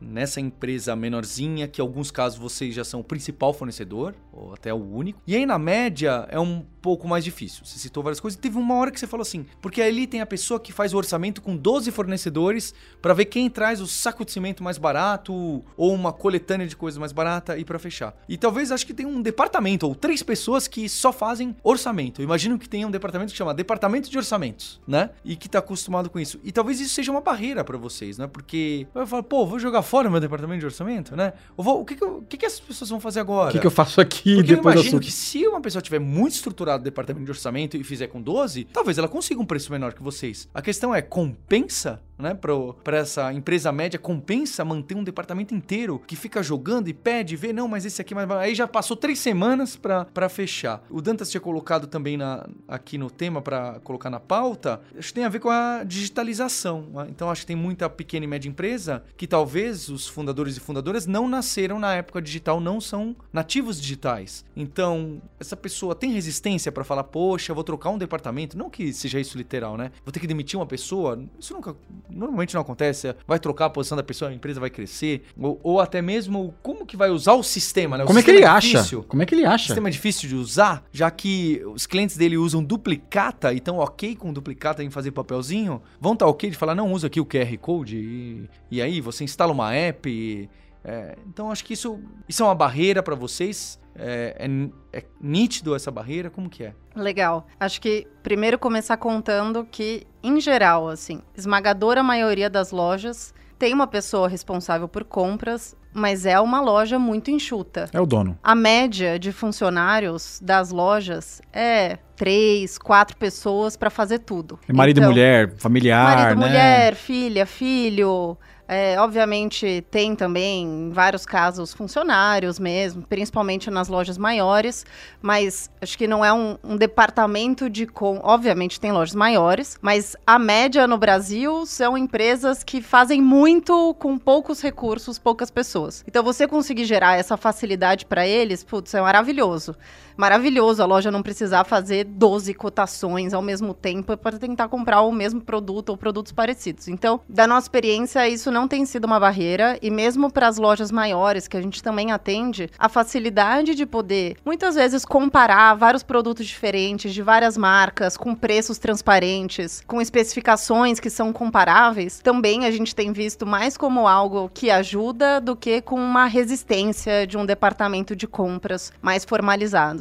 B: nessa empresa menorzinha, que em alguns casos vocês já são o principal fornecedor, ou até o único. E aí, na média, é um pouco mais difícil. Você citou várias coisas. Teve uma hora que você falou assim, porque ali tem a pessoa que faz o orçamento com 12 fornecedores para ver quem traz o saco de cimento mais barato ou uma coletânea de coisas mais barata e para fechar. E talvez acho que tem um departamento ou três pessoas que só fazem orçamento. Eu imagino que tenha um departamento que chama Departamento de Orçamentos, né? E que tá acostumado com isso. E talvez isso seja uma barreira para vocês, né? Porque pô, vou jogar fora meu departamento de orçamento, né? Eu vou, o que que, eu- o que que essas pessoas vão fazer agora?
C: O que, que eu faço aqui
B: Porque eu
C: depois do
B: imagino que se uma pessoa tiver muito estruturado o departamento de orçamento e fizer com 12, talvez ela consiga um preço menor que vocês. A questão é, compensa né, para essa empresa média, compensa manter um departamento inteiro que fica jogando e pede, vê, não, mas esse aqui, aí já passou três semanas para fechar. O Dantas tinha colocado também na, aqui no tema para colocar na pauta, acho que tem a ver com a digitalização. né? Então acho que tem muita pequena e média empresa que talvez os fundadores e fundadoras não nasceram na época digital, não são nativos digitais. Então, essa pessoa tem resistência para falar, poxa, vou trocar um departamento, não que seja isso literal, né? Vou ter que demitir uma pessoa, isso nunca normalmente não acontece, vai trocar a posição da pessoa, a empresa vai crescer, ou, ou até mesmo como que vai usar o sistema, né? O
C: Como é que
B: sistema
C: ele acha?
B: difícil.
C: Como é que ele
B: O
C: acha?
B: sistema é difícil de usar, já que os clientes dele usam duplicata e estão ok com duplicata em fazer papelzinho, vão estar ok de falar, não, usa aqui o QR Code e, e aí você instala uma app. e- é, então acho que isso, isso é uma barreira para vocês. É, é é nítido essa barreira? Como que é?
E: Legal. Acho que primeiro começar contando que, em geral, assim, esmagadora maioria das lojas tem uma pessoa responsável por compras, mas é uma loja muito enxuta.
C: É o dono.
E: A média de funcionários das lojas é três, quatro pessoas para fazer tudo.
C: É marido
E: Então,
C: e mulher, familiar,
E: Marido,
C: né?
E: mulher, filha, filho. É, obviamente tem também, em vários casos, funcionários mesmo, principalmente nas lojas maiores, mas acho que não é um, um departamento de com. Obviamente tem lojas maiores, mas a média no Brasil são empresas que fazem muito com poucos recursos, poucas pessoas. Então você conseguir gerar essa facilidade para eles, putz, é maravilhoso. Maravilhoso a loja não precisar fazer 12 cotações ao mesmo tempo para tentar comprar o mesmo produto ou produtos parecidos. Então, da nossa experiência, isso não tem sido uma barreira e mesmo para as lojas maiores que a gente também atende, a facilidade de poder muitas vezes comparar vários produtos diferentes de várias marcas com preços transparentes, com especificações que são comparáveis, também a gente tem visto mais como algo que ajuda do que com uma resistência de um departamento de compras mais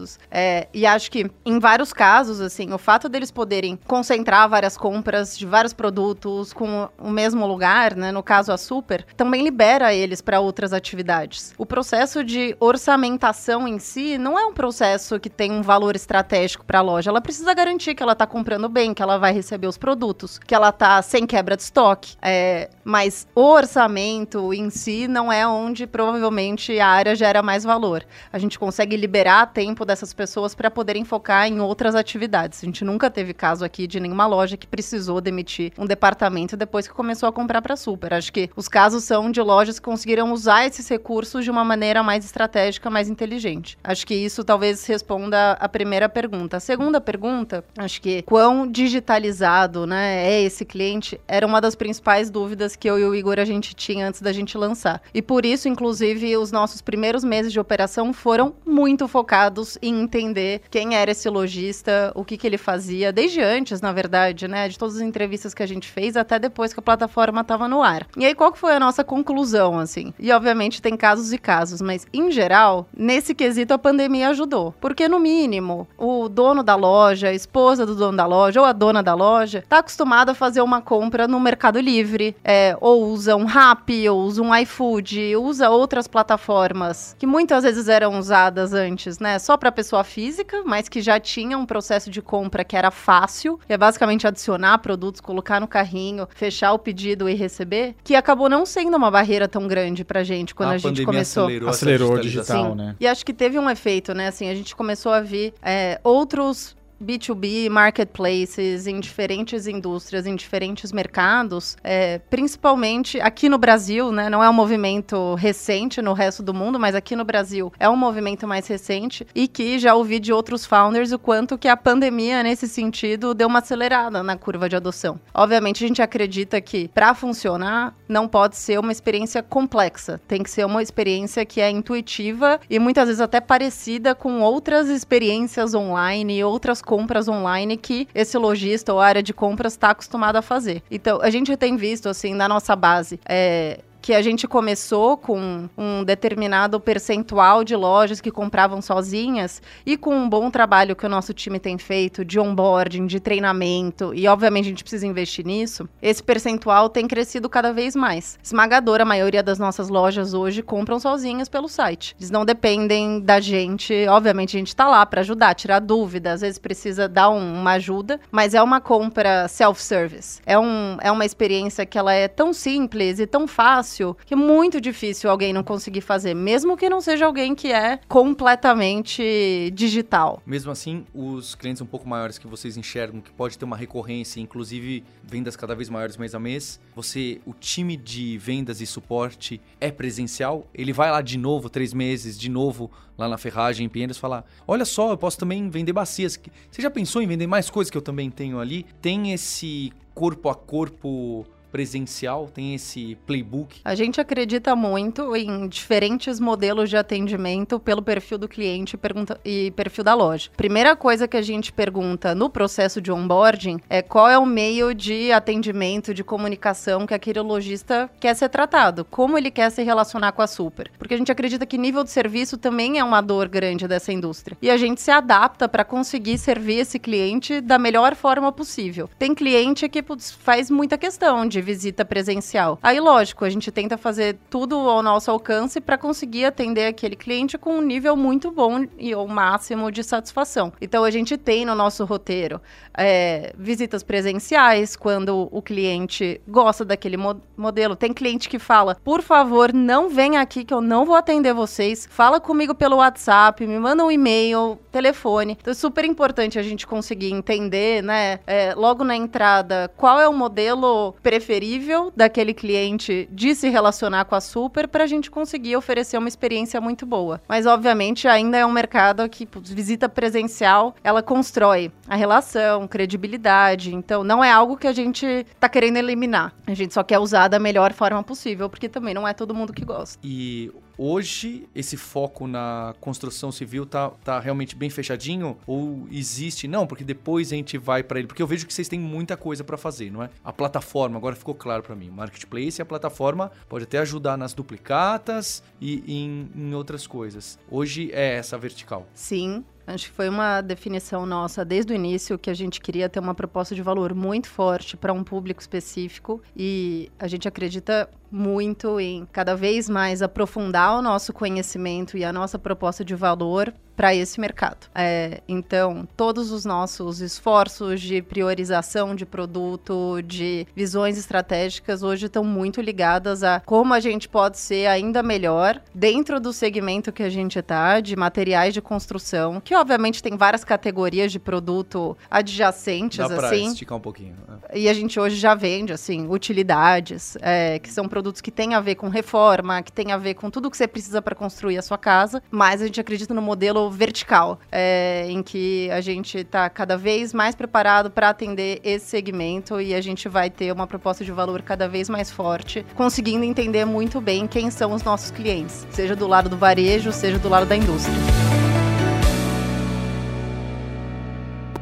E: formalizados. É, e acho que em vários casos, assim, o fato deles poderem concentrar várias compras de vários produtos com o mesmo lugar, né, no caso a Super, também libera eles para outras atividades. O processo de orçamentação em si não é um processo que tem um valor estratégico para a loja. Ela precisa garantir que ela está comprando bem, que ela vai receber os produtos, que ela está sem quebra de estoque. É, mas o orçamento em si não é onde provavelmente a área gera mais valor. A gente consegue liberar tempo dessas pessoas para poderem focar em outras atividades. A gente nunca teve caso aqui de nenhuma loja que precisou demitir um departamento depois que começou a comprar para Super. Acho que os casos são de lojas que conseguiram usar esses recursos de uma maneira mais estratégica, mais inteligente. Acho que isso talvez responda a primeira pergunta. A segunda pergunta, acho que quão digitalizado, né, é esse cliente, era uma das principais dúvidas que eu e o Igor a gente tinha antes da gente lançar. E por isso, inclusive, os nossos primeiros meses de operação foram muito focados entender quem era esse lojista, o que, que ele fazia, desde antes, na verdade, né? De todas as entrevistas que a gente fez, até depois que a plataforma estava no ar. E aí, qual que foi a nossa conclusão, assim? E, obviamente, tem casos e casos, mas, em geral, nesse quesito, a pandemia ajudou. Porque, no mínimo, o dono da loja, a esposa do dono da loja, ou a dona da loja, tá acostumado a fazer uma compra no Mercado Livre, é, ou usa um Rappi, ou usa um iFood, usa outras plataformas que muitas vezes eram usadas antes, né? Só para pessoa física, mas que já tinha um processo de compra que era fácil, que é basicamente adicionar produtos, colocar no carrinho, fechar o pedido e receber, que acabou não sendo uma barreira tão grande pra gente quando a, gente começou.
B: acelerou,
C: Acelerou digital,
E: Sim.
C: né?
E: E acho que teve um efeito, né? Assim, a gente começou a ver é, outros B2B marketplaces em diferentes indústrias, em diferentes mercados, é, principalmente aqui no Brasil, né? Não é um movimento recente no resto do mundo, mas aqui no Brasil é um movimento mais recente e que já ouvi de outros founders o quanto que a pandemia, nesse sentido, deu uma acelerada na curva de adoção. Obviamente, a gente acredita que para funcionar não pode ser uma experiência complexa, tem que ser uma experiência que é intuitiva e muitas vezes até parecida com outras experiências online e outras compras online que esse lojista ou área de compras está acostumado a fazer. Então, a gente tem visto, assim, na nossa base, é, que a gente começou com um determinado percentual de lojas que compravam sozinhas e com um bom trabalho que o nosso time tem feito de onboarding, de treinamento, e obviamente a gente precisa investir nisso, esse percentual tem crescido cada vez mais. Esmagadora a maioria das nossas lojas hoje compram sozinhas pelo site. Eles não dependem da gente, obviamente a gente está lá para ajudar, tirar dúvidas, às vezes precisa dar um, uma ajuda, mas é uma compra self-service. É, um, é uma experiência que ela é tão simples e tão fácil que é muito difícil alguém não conseguir fazer, mesmo que não seja alguém que é completamente digital.
B: Mesmo assim, os clientes um pouco maiores que vocês enxergam que pode ter uma recorrência, inclusive vendas cada vez maiores mês a mês, você, o time de vendas e suporte é presencial? Ele vai lá de novo, três meses, de novo lá na ferragem em Pinheiros falar: olha só, eu posso também vender bacias. Você já pensou em vender mais coisas que eu também tenho ali? Tem esse corpo a corpo presencial, tem esse playbook?
E: A gente acredita muito em diferentes modelos de atendimento pelo perfil do cliente e perfil da loja. Primeira coisa que a gente pergunta no processo de onboarding é qual é o meio de atendimento, de comunicação que aquele lojista quer ser tratado, como ele quer se relacionar com a super. Porque a gente acredita que nível de serviço também é uma dor grande dessa indústria. E a gente se adapta para conseguir servir esse cliente da melhor forma possível. Tem cliente que faz muita questão de visita presencial. Aí, lógico, a gente tenta fazer tudo ao nosso alcance para conseguir atender aquele cliente com um nível muito bom e o máximo de satisfação. Então, a gente tem no nosso roteiro é, visitas presenciais, quando o cliente gosta daquele mo modelo. Tem cliente que fala, por favor, não venha aqui que eu não vou atender vocês. Fala comigo pelo WhatsApp, me manda um e-mail, telefone. Então, é super importante a gente conseguir entender, né, é, logo na entrada, qual é o modelo preferido preferível daquele cliente de se relacionar com a Super para a gente conseguir oferecer uma experiência muito boa. Mas, obviamente, ainda é um mercado que visita presencial, ela constrói a relação, credibilidade. Então, não é algo que a gente está querendo eliminar. A gente só quer usar da melhor forma possível, porque também não é todo mundo que gosta.
B: E Hoje, esse foco na construção civil tá, tá realmente bem fechadinho? Ou existe? Não, porque depois a gente vai para ele. Porque eu vejo que vocês têm muita coisa para fazer, não é? A plataforma, agora ficou claro para mim. Marketplace e a plataforma pode até ajudar nas duplicatas e em, em outras coisas. Hoje é essa vertical.
E: Sim, Acho que foi uma definição nossa desde o início que a gente queria ter uma proposta de valor muito forte para um público específico e a gente acredita muito em cada vez mais aprofundar o nosso conhecimento e a nossa proposta de valor para esse mercado. É, então, todos os nossos esforços de priorização de produto, de visões estratégicas, hoje estão muito ligadas a como a gente pode ser ainda melhor dentro do segmento que a gente está, de materiais de construção, que obviamente tem várias categorias de produto adjacentes,
B: Dá pra
E: assim.
B: esticar um pouquinho. né?
E: E a gente hoje já vende, assim, utilidades, é, que são produtos que têm a ver com reforma, que têm a ver com tudo que você precisa para construir a sua casa, mas a gente acredita no modelo vertical, é, em que a gente está cada vez mais preparado para atender esse segmento e a gente vai ter uma proposta de valor cada vez mais forte, conseguindo entender muito bem quem são os nossos clientes, seja do lado do varejo, seja do lado da indústria.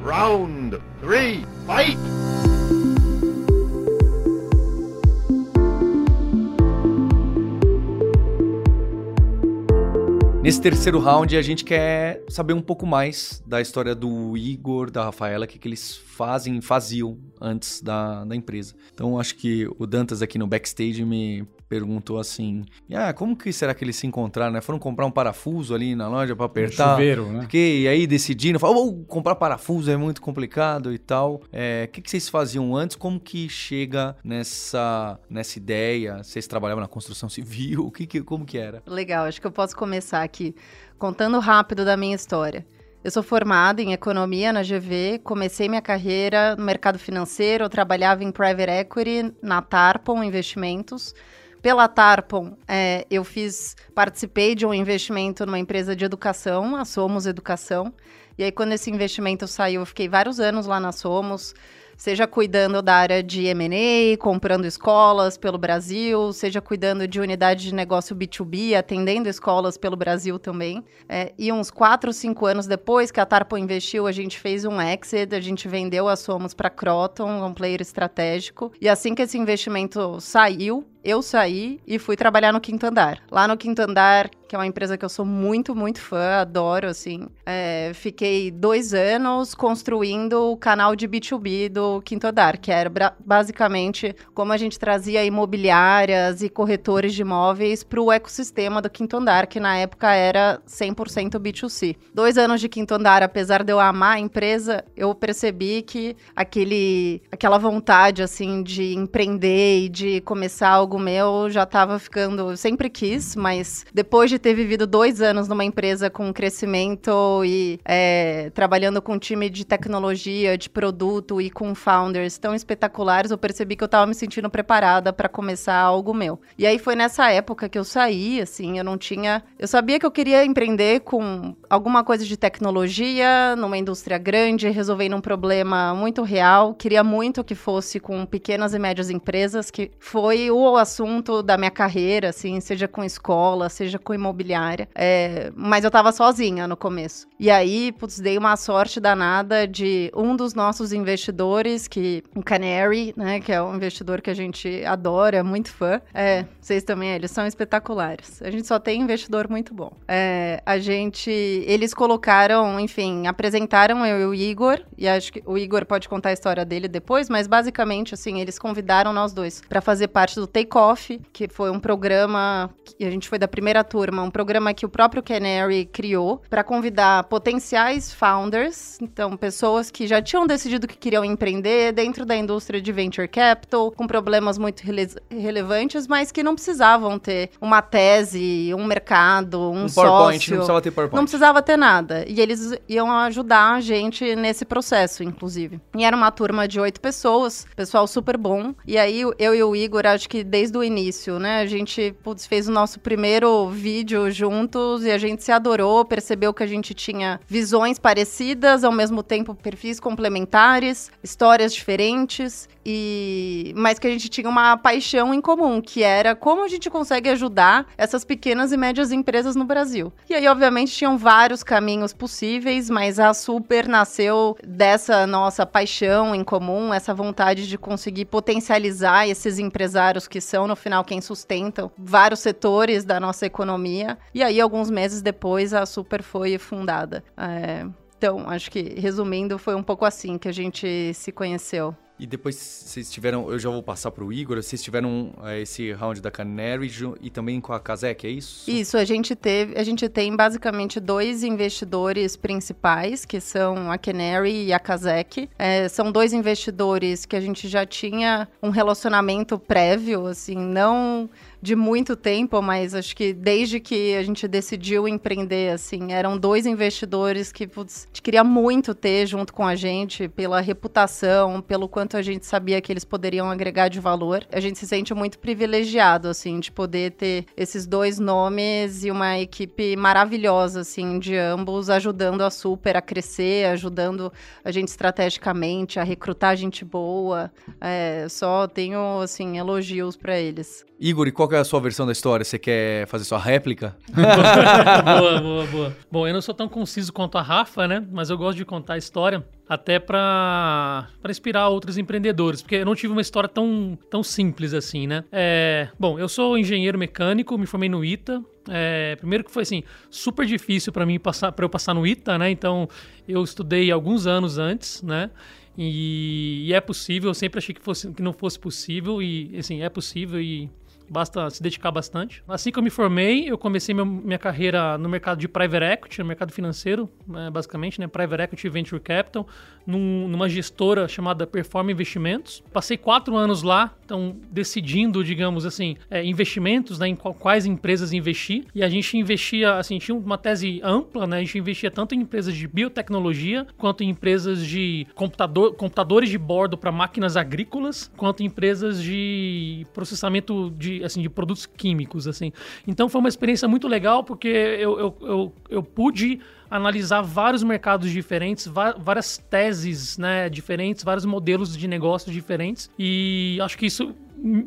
D: Round three, fight!
B: Nesse terceiro round, a gente quer saber um pouco mais da história do Igor, da Rafaela, o que, que eles fazem, faziam antes da, da empresa. Então, acho que o Dantas aqui no backstage me perguntou assim: ah, como que será que eles se encontraram? Né? Foram comprar um parafuso ali na loja para apertar?
C: chuveiro, né?
B: Porque, e aí decidiram, falaram, oh, comprar parafuso é muito complicado e tal. É, O que, que vocês faziam antes? Como que chega nessa, nessa ideia? Vocês trabalhavam na construção civil? O que, que, como que era?
E: Legal, acho que eu posso começar aqui contando rápido da minha história. Eu sou formada em economia na GV, comecei minha carreira no mercado financeiro, eu trabalhava em private equity na Tarpon Investimentos. Pela Tarpon, é, eu fiz, participei de um investimento numa empresa de educação, a Somos Educação. E aí, quando esse investimento saiu, eu fiquei vários anos lá na Somos, seja cuidando da área de M&A, comprando escolas pelo Brasil, seja cuidando de unidade de negócio B2B, atendendo escolas pelo Brasil também. É, e uns 4, 5 anos depois que a Tarpon investiu, a gente fez um exit, a gente vendeu a Somos para Croton, um player estratégico. E assim que esse investimento saiu, eu saí e fui trabalhar no Quinto Andar. Lá no Quinto Andar, que é uma empresa que eu sou muito, muito fã, adoro, assim. É, fiquei dois anos construindo o canal de B2B do Quinto Andar, que era basicamente como a gente trazia imobiliárias e corretores de imóveis para o ecossistema do Quinto Andar, que na época era 100% B2C. Dois anos de Quinto Andar, apesar de eu amar a empresa, eu percebi que aquele, aquela vontade, assim, de empreender e de começar algo meu já estava ficando. Eu sempre quis, mas depois de ter vivido dois anos numa empresa com crescimento e é, trabalhando com um time de tecnologia, de produto e com founders tão espetaculares, eu percebi que eu estava me sentindo preparada para começar algo meu. E aí foi nessa época que eu saí, assim, eu não tinha. Eu sabia que eu queria empreender com alguma coisa de tecnologia, numa indústria grande, resolvendo um problema muito real. Queria muito que fosse com pequenas e médias empresas, que foi o assunto da minha carreira, assim, seja com escola, seja com imobiliária. É, mas eu tava sozinha no começo. E aí, putz, dei uma sorte danada de um dos nossos investidores, que o Canary, né, que é um investidor que a gente adora, é muito fã. É, vocês também, eles são espetaculares. A gente só tem investidor muito bom. É, a gente, eles colocaram, enfim, apresentaram eu e o Igor, e acho que o Igor pode contar a história dele depois, mas basicamente, assim, eles convidaram nós dois para fazer parte do Take Off, que foi um programa, que a gente foi da primeira turma, um programa que o próprio Canary criou para convidar potenciais founders, então pessoas que já tinham decidido que queriam empreender dentro da indústria de venture capital, com problemas muito rele relevantes, mas que não precisavam ter uma tese, um mercado, um, um sócio. PowerPoint,
B: não precisava ter PowerPoint.
E: Não precisava ter nada. E eles iam ajudar a gente nesse processo, inclusive. E era uma turma de oito pessoas, pessoal super bom. E aí eu e o Igor, acho que desde o início, né, a gente putz, fez o nosso primeiro vídeo juntos e a gente se adorou, percebeu que a gente tinha visões parecidas, ao mesmo tempo perfis complementares, histórias diferentes e mas que a gente tinha uma paixão em comum, que era como a gente consegue ajudar essas pequenas e médias empresas no Brasil. E aí, obviamente, tinham vários caminhos possíveis, mas a Super nasceu dessa nossa paixão em comum, essa vontade de conseguir potencializar esses empresários que são, no final, quem sustentam vários setores da nossa economia. E aí, alguns meses depois, a Super foi fundada. É... Então, acho que, resumindo, foi um pouco assim que a gente se conheceu.
B: E depois vocês tiveram, eu já vou passar para o Igor, vocês tiveram é, esse round da Canary e também com a Kazek, é isso?
E: Isso, a gente teve, a gente tem basicamente dois investidores principais, que são a Canary e a Kazek. É, são dois investidores que a gente já tinha um relacionamento prévio, assim, não de muito tempo, mas acho que desde que a gente decidiu empreender, assim, eram dois investidores que putz, a gente queria muito ter junto com a gente, pela reputação, pelo quanto a gente sabia que eles poderiam agregar de valor. A gente se sente muito privilegiado, assim, de poder ter esses dois nomes e uma equipe maravilhosa, assim, de ambos, ajudando a Super a crescer, ajudando a gente estrategicamente, a recrutar gente boa. É, só tenho, assim, elogios para eles.
B: Igor, e qual é a sua versão da história? Você quer fazer sua réplica? (laughs)
F: boa, (laughs) boa, boa. Bom, eu não sou tão conciso quanto a Rafa, né? Mas eu gosto de contar a história até para inspirar outros empreendedores, porque eu não tive uma história tão, tão simples assim, né? É, bom, eu sou engenheiro mecânico, me formei no ITA. É, primeiro que foi assim super difícil para mim passar para eu passar no ITA, né? Então eu estudei alguns anos antes, né? E, e, é possível, eu sempre achei que, fosse, que não fosse possível, e assim, é possível e basta se dedicar bastante. Assim que eu me formei, eu comecei meu, minha carreira no mercado de private equity, no mercado financeiro, né, basicamente, né, private equity venture capital, num, numa gestora chamada Perform Investimentos. Passei quatro anos lá, então decidindo, digamos assim, é, investimentos, né, em quais empresas investir. E a gente investia, assim, tinha uma tese ampla, né, a gente investia tanto em empresas de biotecnologia quanto em empresas de computador, computadores de bordo para máquinas agrícolas, quanto em empresas de processamento de assim, de produtos químicos, assim. Então foi uma experiência muito legal porque eu, eu, eu, eu pude analisar vários mercados diferentes, várias teses né, diferentes, vários modelos de negócios diferentes. E acho que isso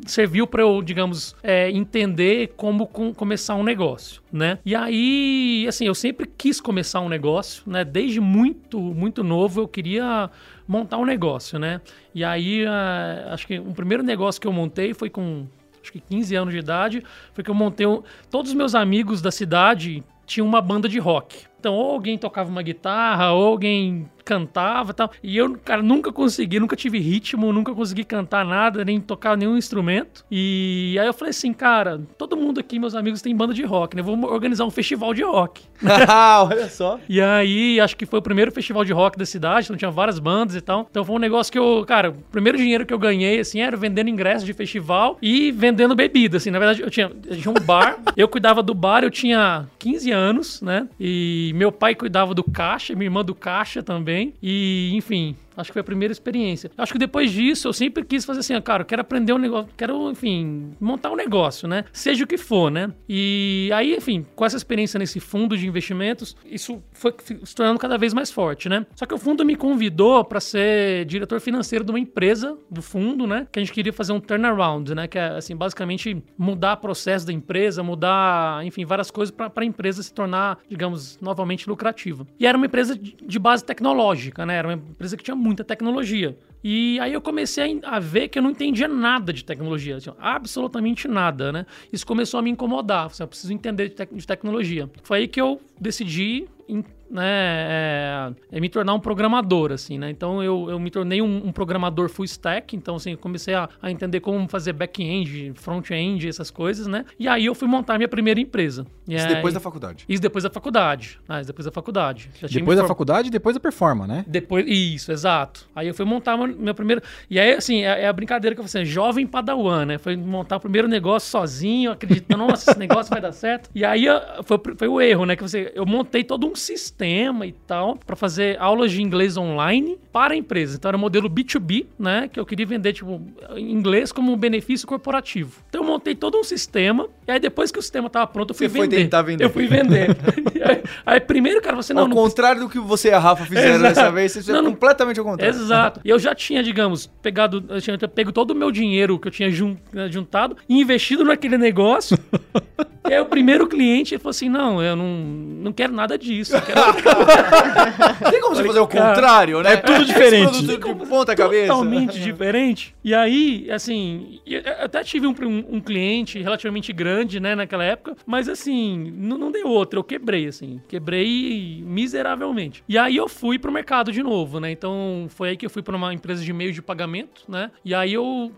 F: serviu para eu, digamos, é, entender como com, começar um negócio, né? E aí, assim, eu sempre quis começar um negócio, né? Desde muito, muito novo eu queria montar um negócio, né? E aí, uh, acho que o primeiro negócio que eu montei foi com acho que 15 anos de idade, foi que eu montei. Um, todos os meus amigos da cidade tinham uma banda de rock. Então, ou alguém tocava uma guitarra, ou alguém cantava e tal. E eu, cara, nunca consegui, nunca tive ritmo, nunca consegui cantar nada, nem tocar nenhum instrumento. E aí eu falei assim, cara, todo mundo aqui, meus amigos, tem banda de rock, né? Vamos organizar um festival de rock.
B: Ah, (laughs) Olha só.
F: E aí, acho que foi o primeiro festival de rock da cidade, então tinha várias bandas e tal. Então foi um negócio que eu, cara, o primeiro dinheiro que eu ganhei, assim, era vendendo ingressos de festival e vendendo bebida, assim. Na verdade, eu tinha, eu tinha um bar, (laughs) eu cuidava do bar, eu tinha 15 anos, né? E meu pai cuidava do caixa, minha irmã do caixa também. E, enfim, Acho que foi a primeira experiência. Acho que depois disso eu sempre quis fazer assim, cara, eu quero aprender um negócio, quero, enfim, montar um negócio, né? Seja o que for, né? E aí, enfim, com essa experiência nesse fundo de investimentos, isso foi se tornando cada vez mais forte, né? Só que o fundo me convidou para ser diretor financeiro de uma empresa do fundo, né? Que a gente queria fazer um turnaround, né? Que é, assim, basicamente mudar o processo da empresa, mudar, enfim, várias coisas para a empresa se tornar, digamos, novamente lucrativa. E era uma empresa de base tecnológica, né? Era uma empresa que tinha muita tecnologia. E aí eu comecei a ver que eu não entendia nada de tecnologia, assim, absolutamente nada, né? Isso começou a me incomodar, assim, eu preciso entender de, de tecnologia. Foi aí que eu decidi né, é, é, me tornar um programador, assim, né? Então eu, eu me tornei um, um programador full stack, então assim, comecei a, a entender como fazer back-end, front-end, essas coisas, né? E aí eu fui montar minha primeira empresa. E
B: Isso
F: aí-
B: depois da faculdade.
F: Isso depois da faculdade. Ah, isso depois da faculdade. Já
C: Depois da faculdade e depois da performa, né?
F: depois, isso, exato. Aí eu fui montar meu, meu primeiro. E aí, assim, é, é a brincadeira que eu falei assim, jovem padawan, né? Foi montar o primeiro negócio sozinho, acreditando, nossa, esse negócio vai dar certo. E aí foi, foi o erro, né? Que você, eu montei todo um sistema e tal pra fazer aulas de inglês online para a empresa. Então era um modelo B2B, né? Que eu queria vender, tipo, inglês como um benefício corporativo. Então eu montei todo um sistema. E aí depois que o sistema tava pronto, eu fui
B: Você foi
F: vender.
B: tentar vender.
F: Eu fui vender. (laughs) Aí, aí primeiro, cara, você não.
B: ao
F: não
B: contrário do que você e a Rafa fizeram
F: Exato.
B: dessa vez, você
F: Não, não-
B: completamente ao contrário.
F: Exato. E eu já tinha, digamos, pegado, eu tinha pego todo o meu dinheiro que eu tinha eh, juntado e investido naquele negócio. (laughs) e aí o primeiro cliente ele falou assim: não, eu não, não quero nada disso. Quero (laughs)
B: Tem como você fazer o contrário, né?
C: é tudo diferente.
B: Esse produto de ponta cabeça.
F: totalmente diferente. E aí, assim, até tive um, um- um cliente relativamente grande, né, naquela época, mas assim, não, não deu outra. Eu quebrei, assim, quebrei miseravelmente. E aí eu fui pro mercado de novo, né? Então foi aí que eu fui para uma empresa de meio de pagamento, né? E aí eu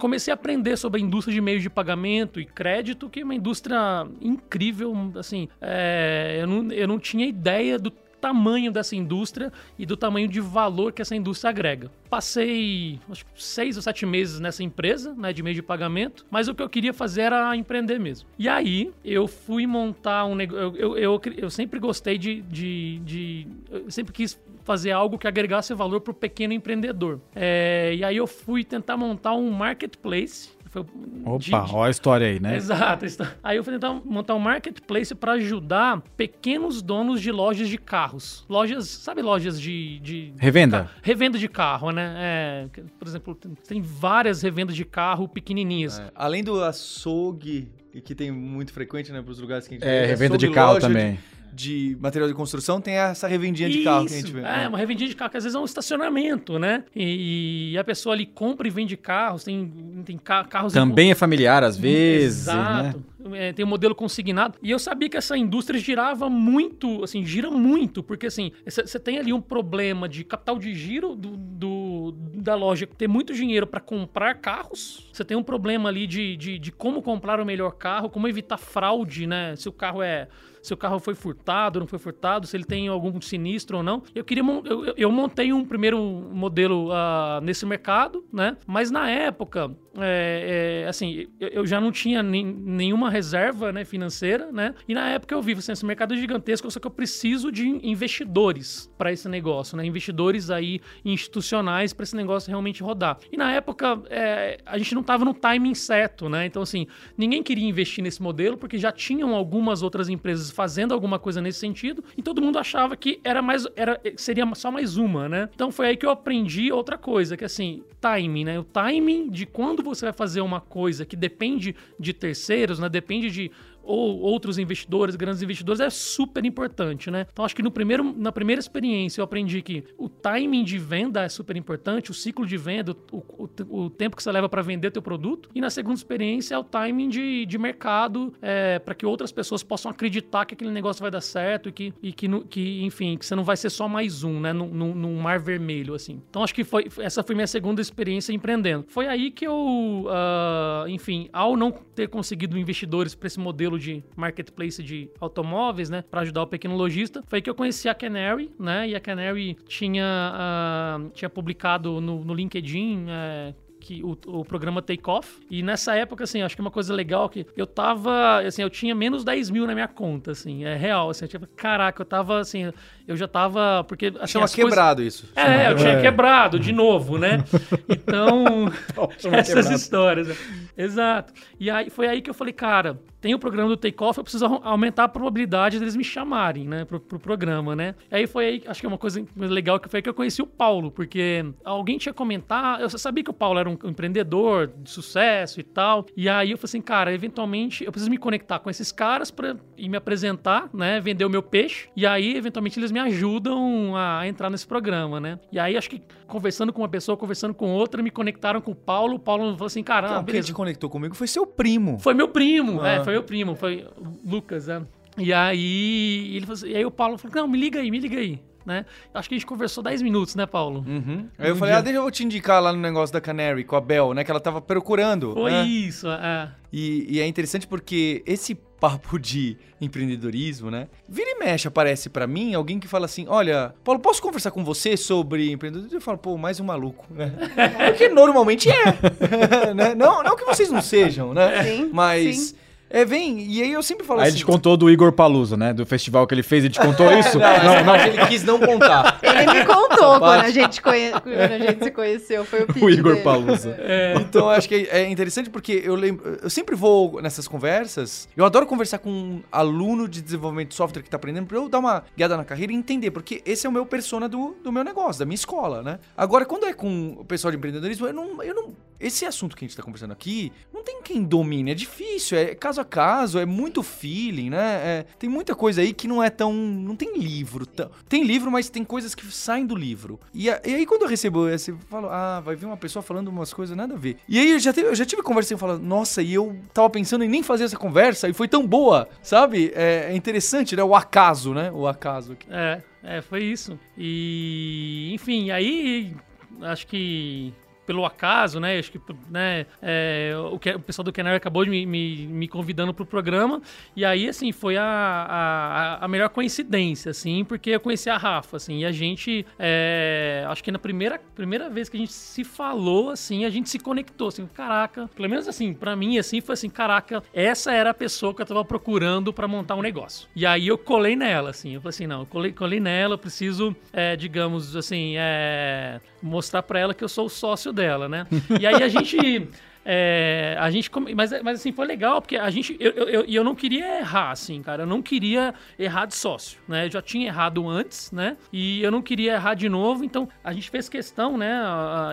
F: comecei a aprender sobre a indústria de meios de pagamento e crédito, que é uma indústria incrível, assim, é, eu, não, eu não tinha ideia do tamanho dessa indústria e do tamanho de valor que essa indústria agrega. Passei acho seis ou sete meses nessa empresa, né, de meio de pagamento, mas o que eu queria fazer era empreender mesmo. E aí eu fui montar um negócio. Eu, eu, eu, eu sempre gostei de, de, de- Eu sempre quis fazer algo que agregasse valor para o pequeno empreendedor. É, e aí eu fui tentar montar um marketplace. Foi
C: Opa,
F: de- de-
C: ó a história aí, né?
F: Exato. Aí eu fui tentar montar um marketplace para ajudar pequenos donos de lojas de carros. Lojas, sabe lojas de... de
C: Revenda?
F: ca- Revenda de carro, né? É, por exemplo, tem- várias revendas de carro pequenininhas.
B: É, Além do açougue, e que tem muito frequente, né, pros lugares que a gente
C: É,
B: vê,
C: revenda de carro também.
B: De, de material de construção, tem essa revendinha de carro que a gente
F: Isso,
B: vê.
F: É, uma revendinha de carro, que às vezes é um estacionamento, né? E, e a pessoa ali compra e vende carros, tem, tem ca- carros... em
C: Também é familiar às vezes, né?
F: Exato. É, tem um modelo consignado. E eu sabia que essa indústria girava muito, assim, gira muito, porque assim, você tem ali um problema de capital de giro do, do- da loja ter muito dinheiro para comprar carros. Você tem um problema ali de, de, de como comprar o melhor carro, como evitar fraude, né? Se o carro é. Se o carro foi furtado, não foi furtado, se ele tem algum sinistro ou não. Eu queria eu, eu- montei um primeiro modelo ah, nesse mercado, né? Mas na época, é, é, assim, eu, já não tinha nem- nenhuma reserva né, financeira, né? E na época eu vi, assim, esse mercado é gigantesco, só que eu preciso de investidores para esse negócio, né? Investidores aí institucionais para esse negócio realmente rodar. E na época é, a gente não estava no timing certo, né? Então, assim, ninguém queria investir nesse modelo porque já tinham algumas outras empresas fazendo alguma coisa nesse sentido e todo mundo achava que era mais era seria só mais uma, né? Então foi aí que eu aprendi outra coisa, que assim, timing, né? O timing de quando você vai fazer uma coisa que depende de terceiros, né? Depende de ou outros investidores, grandes investidores, é super importante, né? Então acho que no primeiro, na primeira experiência eu aprendi que o timing de venda é super importante, o ciclo de venda, o, o, o tempo que você leva para vender teu produto. E na segunda experiência é o timing de, de mercado é, para que outras pessoas possam acreditar que aquele negócio vai dar certo e que, e que, que enfim, que você não vai ser só mais um, né? Num, num mar vermelho, assim. Então acho que foi, essa foi minha segunda experiência empreendendo. Foi aí que eu, uh, enfim, ao não ter conseguido investidores para esse modelo de marketplace de automóveis, né, para ajudar o pequeno lojista, foi aí que eu conheci a Canary, né, e a Canary tinha, uh, tinha publicado no, no LinkedIn uh, que o, o programa Take Off. E nessa época, assim, acho que uma coisa legal que eu tava, assim, eu tinha menos 10 mil na minha conta, assim, é real, assim, eu tinha, caraca, eu tava, assim, eu já tava, porque, assim,
B: Chama quebrado
F: coisas...
B: isso.
F: É, eu tinha é. quebrado de novo, né? (laughs) Então, (laughs) essas quebrado. histórias. Né? Exato. E aí, foi aí que eu falei, cara, tem o programa do Takeoff, eu preciso aumentar a probabilidade deles me chamarem, né, pro, pro programa, né? E aí foi aí, acho que é uma coisa legal que foi que eu conheci o Paulo, porque alguém tinha comentado, eu sabia que o Paulo era um empreendedor de sucesso e tal, e aí eu falei assim, cara, eventualmente eu preciso me conectar com esses caras para e me apresentar, né, vender o meu peixe, e aí eventualmente eles me ajudam a entrar nesse programa, né? E aí acho que conversando com uma pessoa, conversando com outra, me conectaram com o Paulo, o Paulo falou assim, cara,
B: então, quem te conectou comigo foi seu primo.
F: Foi meu primo, ah. é, foi meu primo, foi o Lucas, né? E aí, ele falou, e aí o Paulo falou: Não, me liga aí, me liga aí. Né? Acho que a gente conversou 10 minutos, né, Paulo?
B: Uhum. Aí eu um falei, dia. ah, deixa eu te indicar lá no negócio da Canary com a Bel, né? Que ela tava procurando.
F: Foi
B: né?
F: isso, é.
B: E, e, é interessante porque esse papo de empreendedorismo, né? Vira e mexe, aparece para mim alguém que fala assim: Olha, Paulo, posso conversar com você sobre empreendedorismo? Eu falo, pô, mais um maluco, né? (laughs) Porque normalmente é. (laughs) né? não, não que vocês não sejam, né?
E: Sim,
B: Mas.
E: Sim.
B: É, vem, e aí eu sempre falo
C: aí
B: assim...
C: Aí ele te contou do Igor Palusa, né? Do festival que ele fez, ele te contou (laughs) isso?
B: não, não, não, ele quis não contar. (laughs)
E: Ele me contou quando a, gente conhe... quando a gente se conheceu, foi o (laughs) pitch
C: O Igor
E: dele.
C: Palusa.
B: É, então, acho que é interessante porque eu lembro... Eu sempre vou nessas conversas, eu adoro conversar com um aluno de desenvolvimento de software que tá aprendendo, pra eu dar uma guiada na carreira e entender, porque esse é o meu persona do, do meu negócio, da minha escola, né? Agora, quando é com o pessoal de empreendedorismo, eu não... Eu não esse assunto que a gente tá conversando aqui, não tem quem domine, é difícil, é caso a caso, é muito feeling, né? É, tem muita coisa aí que não é tão. Não tem livro. Tão, tem livro, mas tem coisas que saem do livro. E, a, e aí, quando eu recebo esse, eu falo, ah, vai vir uma pessoa falando umas coisas nada a ver. E aí eu já, teve, eu já tive conversa e falo, nossa, e eu tava pensando em nem fazer essa conversa e foi tão boa, sabe? É, é interessante, né? O acaso, né? O acaso.
F: É, é, foi isso. E, enfim, aí acho que pelo acaso, né? Acho que né, é, o, o pessoal do Canary acabou me, me, me convidando pro programa. E aí, assim, foi a, a, a, melhor coincidência, assim, porque eu conheci a Rafa, assim, e a gente, é, acho que na primeira, primeira vez que a gente se falou, assim, a gente se conectou, assim, caraca, pelo menos assim, para mim, assim, foi assim, caraca, essa era a pessoa que eu tava procurando para montar um negócio. E aí eu colei nela, assim, eu falei assim, não, eu colei, colei nela, eu preciso, é, digamos, assim, é, mostrar para ela que eu sou o sócio dela, né? E aí a gente é, a gente. Mas, mas assim, foi legal, porque a gente. Eu, eu, eu não queria errar, assim, cara. Eu não queria errar de sócio, né? Eu já tinha errado antes, né? E eu não queria errar de novo. Então, a gente fez questão, né?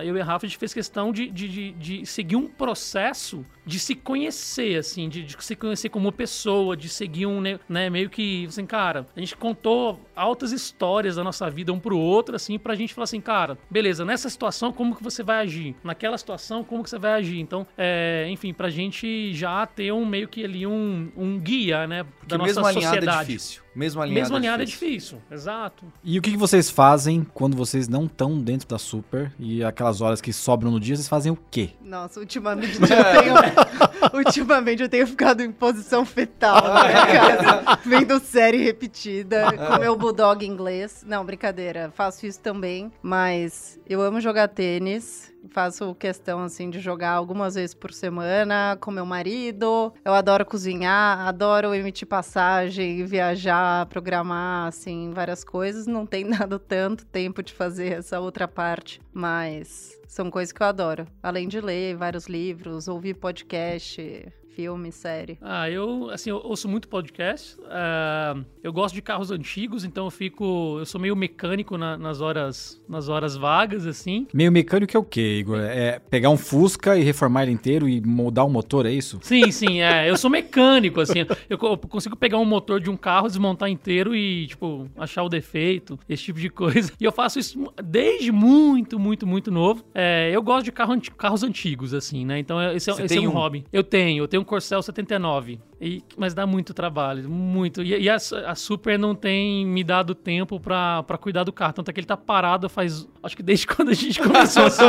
F: Eu e a Rafa, a gente fez questão de, de, de, de seguir um processo de se conhecer, assim, de, de, se conhecer como pessoa, de seguir um, né, né, meio que, assim, cara, a gente contou altas histórias da nossa vida um pro outro, assim, pra gente falar assim, cara, beleza, nessa situação, como que você vai agir? Naquela situação, como que você vai agir? Então, é, enfim, pra gente já ter um meio que ali um, um guia, né, da
B: que
F: nossa
B: mesmo
F: sociedade.
B: É difícil. Mesmo alinhado,
F: mesmo alinhado
B: é,
F: difícil. é difícil, exato.
C: E o que, vocês fazem quando vocês não estão dentro da Super e aquelas horas que sobram no dia, vocês fazem o quê?
E: Nossa, ultimamente eu tenho, (laughs) ultimamente eu tenho ficado em posição fetal, né, cara? Vendo série repetida, com meu bulldog inglês. Não, brincadeira, faço isso também, mas eu amo jogar tênis faço questão assim de jogar algumas vezes por semana com meu marido. Eu adoro cozinhar, adoro emitir passagem, viajar, programar assim várias coisas. Não tem (laughs) dado tanto tempo de fazer essa outra parte, mas são coisas que eu adoro. Além de ler vários livros, ouvir podcast, filme, série?
F: Ah, eu, assim, eu ouço muito podcast. ah, eu gosto de carros antigos, então eu fico. Eu sou meio mecânico na- nas horas nas horas vagas, assim.
C: Meio mecânico é o quê, Igor? É pegar um Fusca e reformar ele inteiro e moldar o motor, é isso?
F: Sim, sim, é. Eu sou mecânico, assim. Eu, co- eu consigo pegar um motor de um carro, desmontar inteiro e, tipo, achar o defeito, esse tipo de coisa. E eu faço isso desde muito, muito, muito novo. É, eu gosto de carro carros antigos, assim, né? Então é- esse é, esse é
B: tem
F: um
B: um?
F: hobby. Eu tenho, eu tenho Corcel 79. E, mas dá muito trabalho, muito. E, e a, a Super não tem me dado tempo pra, pra cuidar do carro. Tanto é que ele tá parado faz. Acho que desde (laughs) quando a gente começou assim.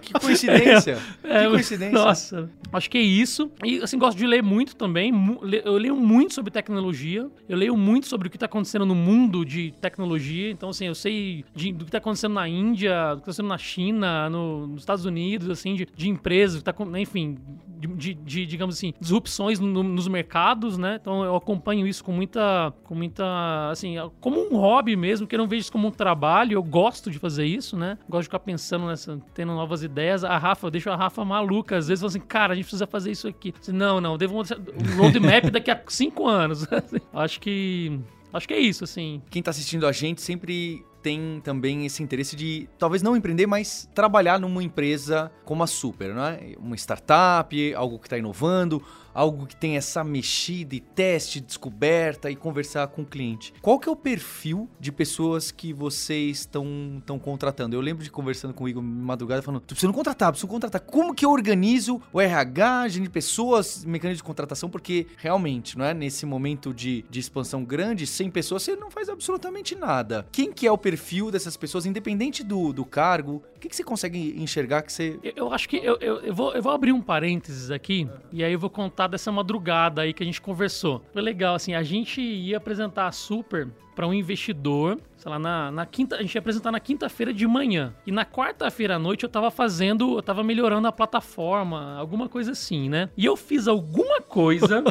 B: Que coincidência.
F: É,
B: que coincidência.
F: Nossa, acho que é isso. E assim, gosto de ler muito também. Eu leio muito sobre tecnologia. Eu leio muito sobre o que está acontecendo no mundo de tecnologia. Então, assim, eu sei de- do que está acontecendo na Índia, do que está acontecendo na China, no- nos Estados Unidos, assim, de, de empresas, tá, enfim, de, de- de, digamos assim, disrupções no- nos mercados, né? Então eu acompanho isso com muita, com muita, assim, como um hobby mesmo, que eu não vejo isso como um trabalho. Eu gosto de fazer isso, né? Gosto de ficar pensando nessa, tendo novas ideias. A Rafa, eu deixo a Rafa maluca. Às vezes fala assim, cara, a gente precisa fazer isso aqui. Assim, não, não, devo um roadmap (laughs) daqui a cinco anos. (laughs) acho que, acho que é isso, assim.
B: Quem tá assistindo a gente sempre tem também esse interesse de talvez não empreender, mas trabalhar numa empresa como a Super, não é? Uma startup, algo que está inovando, algo que tem essa mexida e teste, descoberta e conversar com o cliente. Qual que é o perfil de pessoas que vocês estão contratando? Eu lembro de conversando com o Igor madrugada falando, tu precisa contratar, precisa contratar. Como que eu organizo o RH, gente de pessoas, mecanismo de contratação? Porque realmente, não é? Nesse momento de, de expansão grande, 100 pessoas, você não faz absolutamente nada. Quem que é o perfil dessas pessoas, independente do, do cargo? O que, que você consegue enxergar que você...
F: Eu, eu acho que eu, eu, eu vou, eu vou abrir um parênteses aqui e aí eu vou contar dessa madrugada aí que a gente conversou. Foi legal, assim, a gente ia apresentar a Super para um investidor, sei lá, na, na quinta, a gente ia apresentar na quinta-feira de manhã. E na quarta-feira à noite eu tava fazendo, eu tava melhorando a plataforma, alguma coisa assim, né? E eu fiz alguma coisa,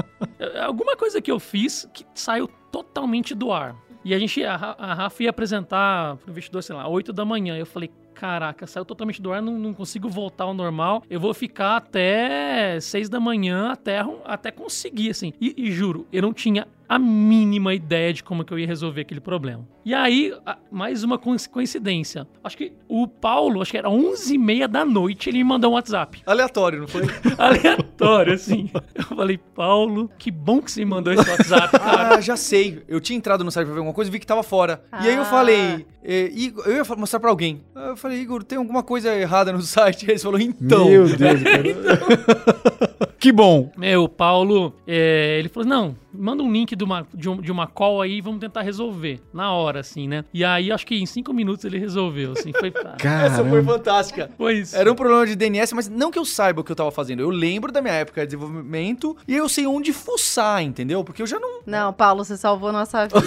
F: (laughs) alguma coisa que eu fiz que saiu totalmente do ar. E a gente, a, a Rafa ia apresentar pro investidor, sei lá, 8 da manhã. Eu falei, caraca, saiu totalmente do ar, não, não consigo voltar ao normal. Eu vou ficar até 6 da manhã, até, até conseguir, assim. E, e juro, eu não tinha a mínima ideia de como que eu ia resolver aquele problema. E aí, mais uma coinc- coincidência. Acho que o Paulo, acho que era 11h30 da noite, ele me mandou um WhatsApp.
B: Aleatório, não foi? (laughs)
F: Aleatório, assim. Eu falei, Paulo, que bom que você me mandou esse WhatsApp, cara.
B: Ah, já sei. Eu tinha entrado no site pra ver alguma coisa e vi que tava fora. E aí eu
E: Ah.
B: falei, eh, Igor, eu ia mostrar pra alguém. Eu falei, Igor, tem alguma coisa errada no (laughs) site? Aí ele falou, então.
C: Meu Deus, cara. (laughs) que bom.
F: Meu, o Paulo, é, ele falou: não, manda um link de uma, de, um- de uma call aí e vamos tentar resolver. Na hora, assim, né? E aí, acho que em cinco minutos ele resolveu, assim. Foi, (laughs)
B: Essa foi fantástica.
F: foi isso.
B: Era um problema de DNS, mas não que eu saiba o que eu tava fazendo. Eu lembro da minha época de desenvolvimento e eu sei onde fuçar, entendeu? Porque eu já não.
E: Não, Paulo, você salvou nossa vida.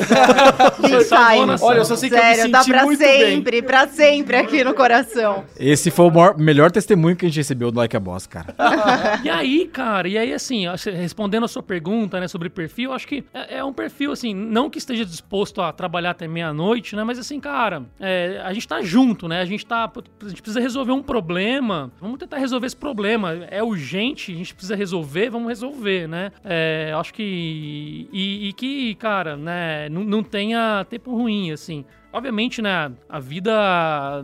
F: Você salvou nossa-
B: Olha, eu só sei que eu me
E: Sério, tá
B: senti
E: pra
B: muito bem.
E: sempre, pra sempre aqui no coração.
C: Esse foi o maior- melhor testemunho que a gente recebeu do Like a Boss, cara. (laughs)
F: E aí, cara, e aí, assim, respondendo a sua pergunta, né, sobre perfil, acho que é, é um perfil, assim, não que esteja disposto a trabalhar até meia-noite, né, mas assim, cara, é, a gente tá junto, né, a gente tá, a gente precisa resolver um problema, vamos tentar resolver esse problema, é urgente, a gente precisa resolver, vamos resolver, né, é, acho que, e, e que, cara, né, não, não tenha tempo ruim, assim, Obviamente, né, a vida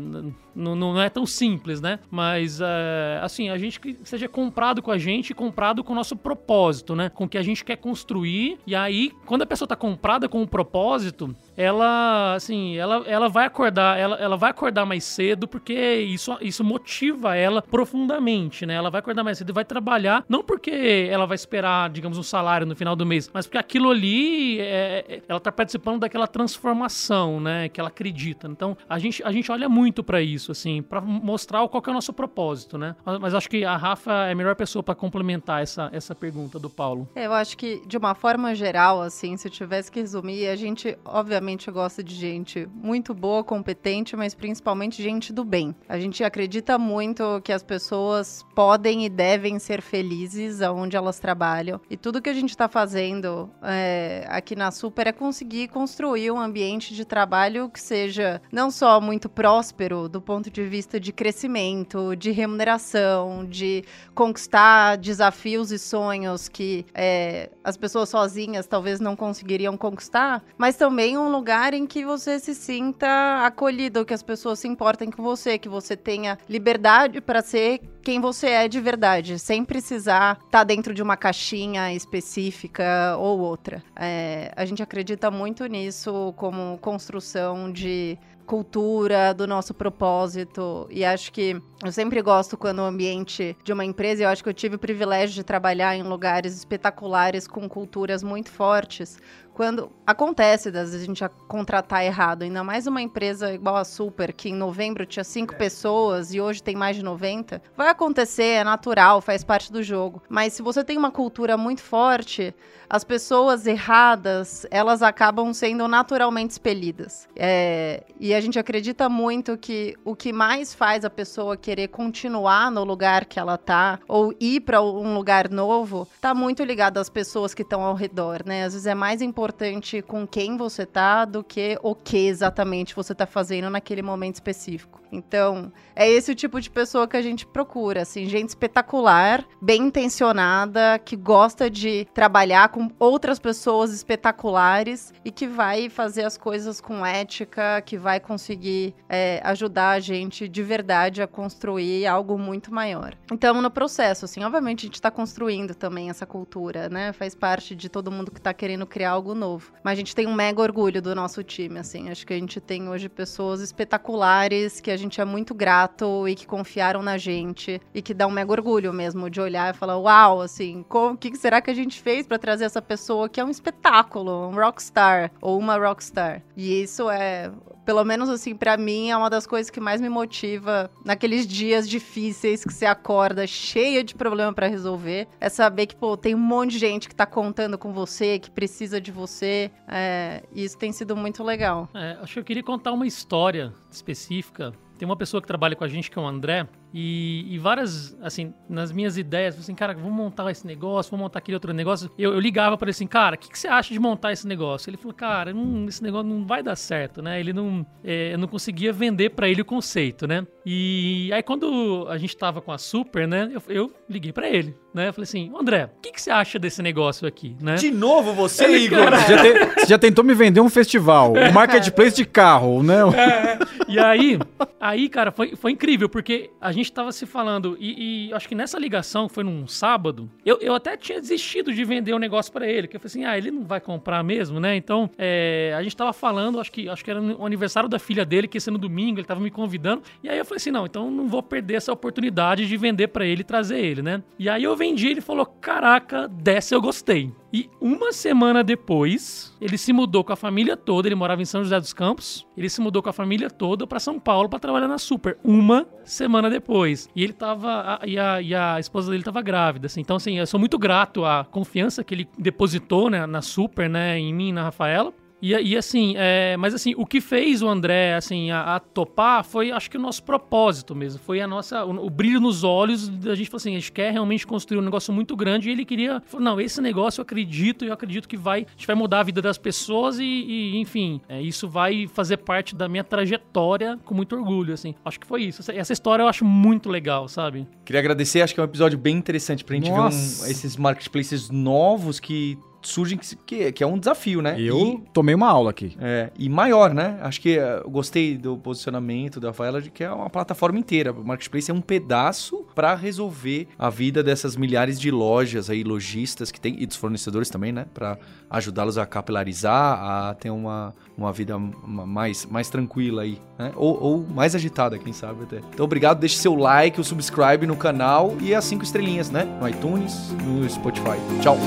F: n- n- não é tão simples, né? Mas, é, assim, a gente que seja comprado com a gente, comprado com o nosso propósito, né? Com o que a gente quer construir. E aí, quando a pessoa tá comprada com o propósito, ela, assim, ela, ela vai acordar, ela, ela vai acordar mais cedo, porque isso, isso motiva ela profundamente, né? Ela vai acordar mais cedo e vai trabalhar, não porque ela vai esperar, digamos, um salário no final do mês, mas porque aquilo ali, é, é- ela tá participando daquela transformação, né? Que ela acredita. Então, a gente, a gente olha muito pra isso, assim, pra mostrar qual é o nosso propósito, né? Mas, acho que a Rafa é a melhor pessoa pra complementar essa, essa pergunta do Paulo.
E: Eu acho que, de uma forma geral, assim, se eu tivesse que resumir, a gente, obviamente, gosta de gente muito boa, competente, mas principalmente gente do bem. A gente acredita muito que as pessoas podem e devem ser felizes aonde elas trabalham. E tudo que a gente está fazendo é, aqui na Super é conseguir construir um ambiente de trabalho que seja não só muito próspero do ponto de vista de crescimento, de remuneração, de conquistar desafios e sonhos que é, as pessoas sozinhas talvez não conseguiriam conquistar, mas também um lugar em que você se sinta acolhido, que as pessoas se importem com você, que você tenha liberdade para ser quem você é de verdade, sem precisar estar tá dentro de uma caixinha específica ou outra. É, a gente acredita muito nisso como construção de cultura, do nosso propósito. E acho que eu sempre gosto quando o ambiente de uma empresa, eu acho que eu tive o privilégio de trabalhar em lugares espetaculares com culturas muito fortes, quando acontece às vezes a gente contratar errado, ainda mais uma empresa igual a Super, que em novembro tinha cinco é. pessoas e hoje tem mais de 90, vai acontecer, é natural, faz parte do jogo. Mas se você tem uma cultura muito forte, as pessoas erradas, elas acabam sendo naturalmente expelidas. É, e a gente acredita muito que o que mais faz a pessoa querer continuar no lugar que ela tá, ou ir para um lugar novo, tá muito ligado às pessoas que estão ao redor, né? Às vezes é mais importante com quem você tá do que o que exatamente você tá fazendo naquele momento específico. Então, é esse o tipo de pessoa que a gente procura, assim, gente espetacular, bem intencionada, que gosta de trabalhar com outras pessoas espetaculares e que vai fazer as coisas com ética, que vai conseguir é, ajudar a gente de verdade a construir algo muito maior. Então, no processo, assim, obviamente a gente está construindo também essa cultura, né? Faz parte de todo mundo que está querendo criar algo novo. Mas a gente tem um mega orgulho do nosso time, assim. Acho que a gente tem hoje pessoas espetaculares que a gente é muito grato e que confiaram na gente e que dá um mega orgulho mesmo de olhar e falar: uau, assim, o que será que a gente fez para trazer essa pessoa que é um espetáculo, um rockstar ou uma rockstar? E isso é pelo menos assim, para mim, é uma das coisas que mais me motiva naqueles dias difíceis que você acorda cheia de problema para resolver. É saber que, pô, tem um monte de gente que tá contando com você, que precisa de você. É, e isso tem sido muito legal.
F: É, acho que eu queria contar uma história específica. Tem uma pessoa que trabalha com a gente, que é o André, e, e, várias, assim, nas minhas ideias, assim, cara, vamos montar esse negócio, vamos montar aquele outro negócio. Eu, eu ligava para ele assim, cara, o que, que, você acha de montar esse negócio? Ele falou, cara, esse negócio não vai dar certo, né? Ele não, é, eu não conseguia vender para ele o conceito, né? E aí quando a gente tava com a Super, né, eu, eu liguei para ele, né? Eu falei assim, André, o que, que, você acha desse negócio aqui, né?
B: De novo você, ele, Igor? Cara,
C: você, já te, você, já tentou me vender um festival, um marketplace de carro, né? (laughs)
F: É, e aí, aí, cara, foi, foi incrível, porque a gente tava se falando falando, e, e, acho que nessa ligação, foi num sábado, eu, eu até tinha desistido de vender o um negócio para ele, que eu falei assim, ah, ele não vai comprar mesmo, né? Então, é, a gente tava falando, acho que, acho que era o aniversário da filha dele, que ia ser no domingo, ele tava me convidando, e aí eu falei assim, não, então não vou perder essa oportunidade de vender para ele e trazer ele, né? E aí eu vendi, ele falou, caraca, dessa eu gostei. E uma semana depois, ele se mudou com a família toda. Ele morava em São José dos Campos. Ele se mudou com a família toda para São Paulo para trabalhar na Super. Uma semana depois. E ele tava. A, e, a, e a esposa dele tava grávida. Assim. Então, assim, eu sou muito grato à confiança que ele depositou né, na Super, né, em mim e na Rafaela. E, e assim, é, mas assim, o que fez o André, assim, a, a, topar foi, acho que o nosso propósito mesmo. Foi a nossa, o, o brilho nos olhos da gente, falou assim, a gente quer realmente construir um negócio muito grande e ele queria, falou, não, esse negócio eu acredito, eu acredito que vai, a gente vai mudar a vida das pessoas e, e enfim, é, isso vai fazer parte da minha trajetória com muito orgulho, assim. Acho que foi isso. Essa, essa história eu acho muito legal, sabe?
B: Queria agradecer, acho que é um episódio bem interessante pra gente Nossa. ver um, esses marketplaces novos que surgem que, que é um desafio, né?
C: Eu e, tomei uma aula aqui.
B: É, e maior, né? Acho que eh, eu gostei do posicionamento da Rafaela de que é uma plataforma inteira. O Marketplace é um pedaço para resolver a vida dessas milhares de lojas aí, lojistas que tem, e dos fornecedores também, né? Para ajudá-los a capilarizar, a ter uma, uma vida mais, mais tranquila aí, né? Ou, ou mais agitada, quem sabe até. Então, obrigado. Deixe seu like, o subscribe no canal e as cinco estrelinhas, né? No iTunes, no Spotify. Tchau!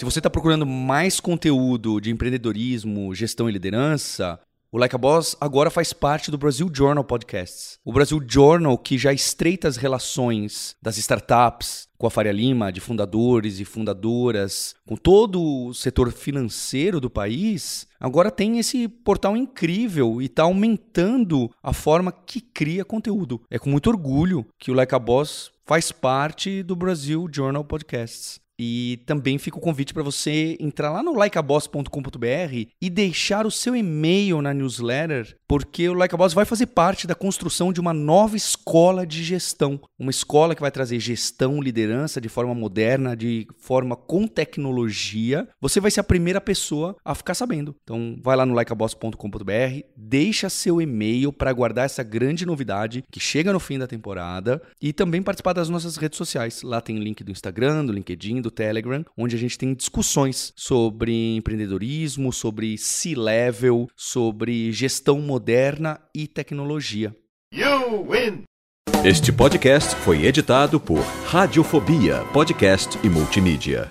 B: Se você está procurando mais conteúdo de empreendedorismo, gestão e liderança,
G: O Like a Boss agora faz parte do Brasil Journal Podcasts. O Brasil Journal, que já estreita as relações das startups com a Faria Lima, de fundadores e fundadoras, com todo o setor financeiro do país, agora tem esse portal incrível e está aumentando a forma que cria conteúdo. É com muito orgulho que o Like a Boss faz parte do Brasil Journal Podcasts. E também fica o convite para você entrar lá no likeaboss.com.br e deixar o seu e-mail na newsletter, porque o Like a Boss vai fazer parte da construção de uma nova escola de gestão. Uma escola que vai trazer gestão, liderança de forma moderna, de forma com tecnologia. Você vai ser a primeira pessoa a ficar sabendo. Então vai lá no likeaboss.com.br, deixa seu e-mail para guardar essa grande novidade que chega no fim da temporada e também participar das nossas redes sociais. Lá tem link do Instagram, do LinkedIn, do Telegram, onde a gente tem discussões sobre empreendedorismo, sobre C-level, sobre gestão moderna e tecnologia.
D: You win!
H: Este podcast foi editado por Radiofobia, podcast e multimídia.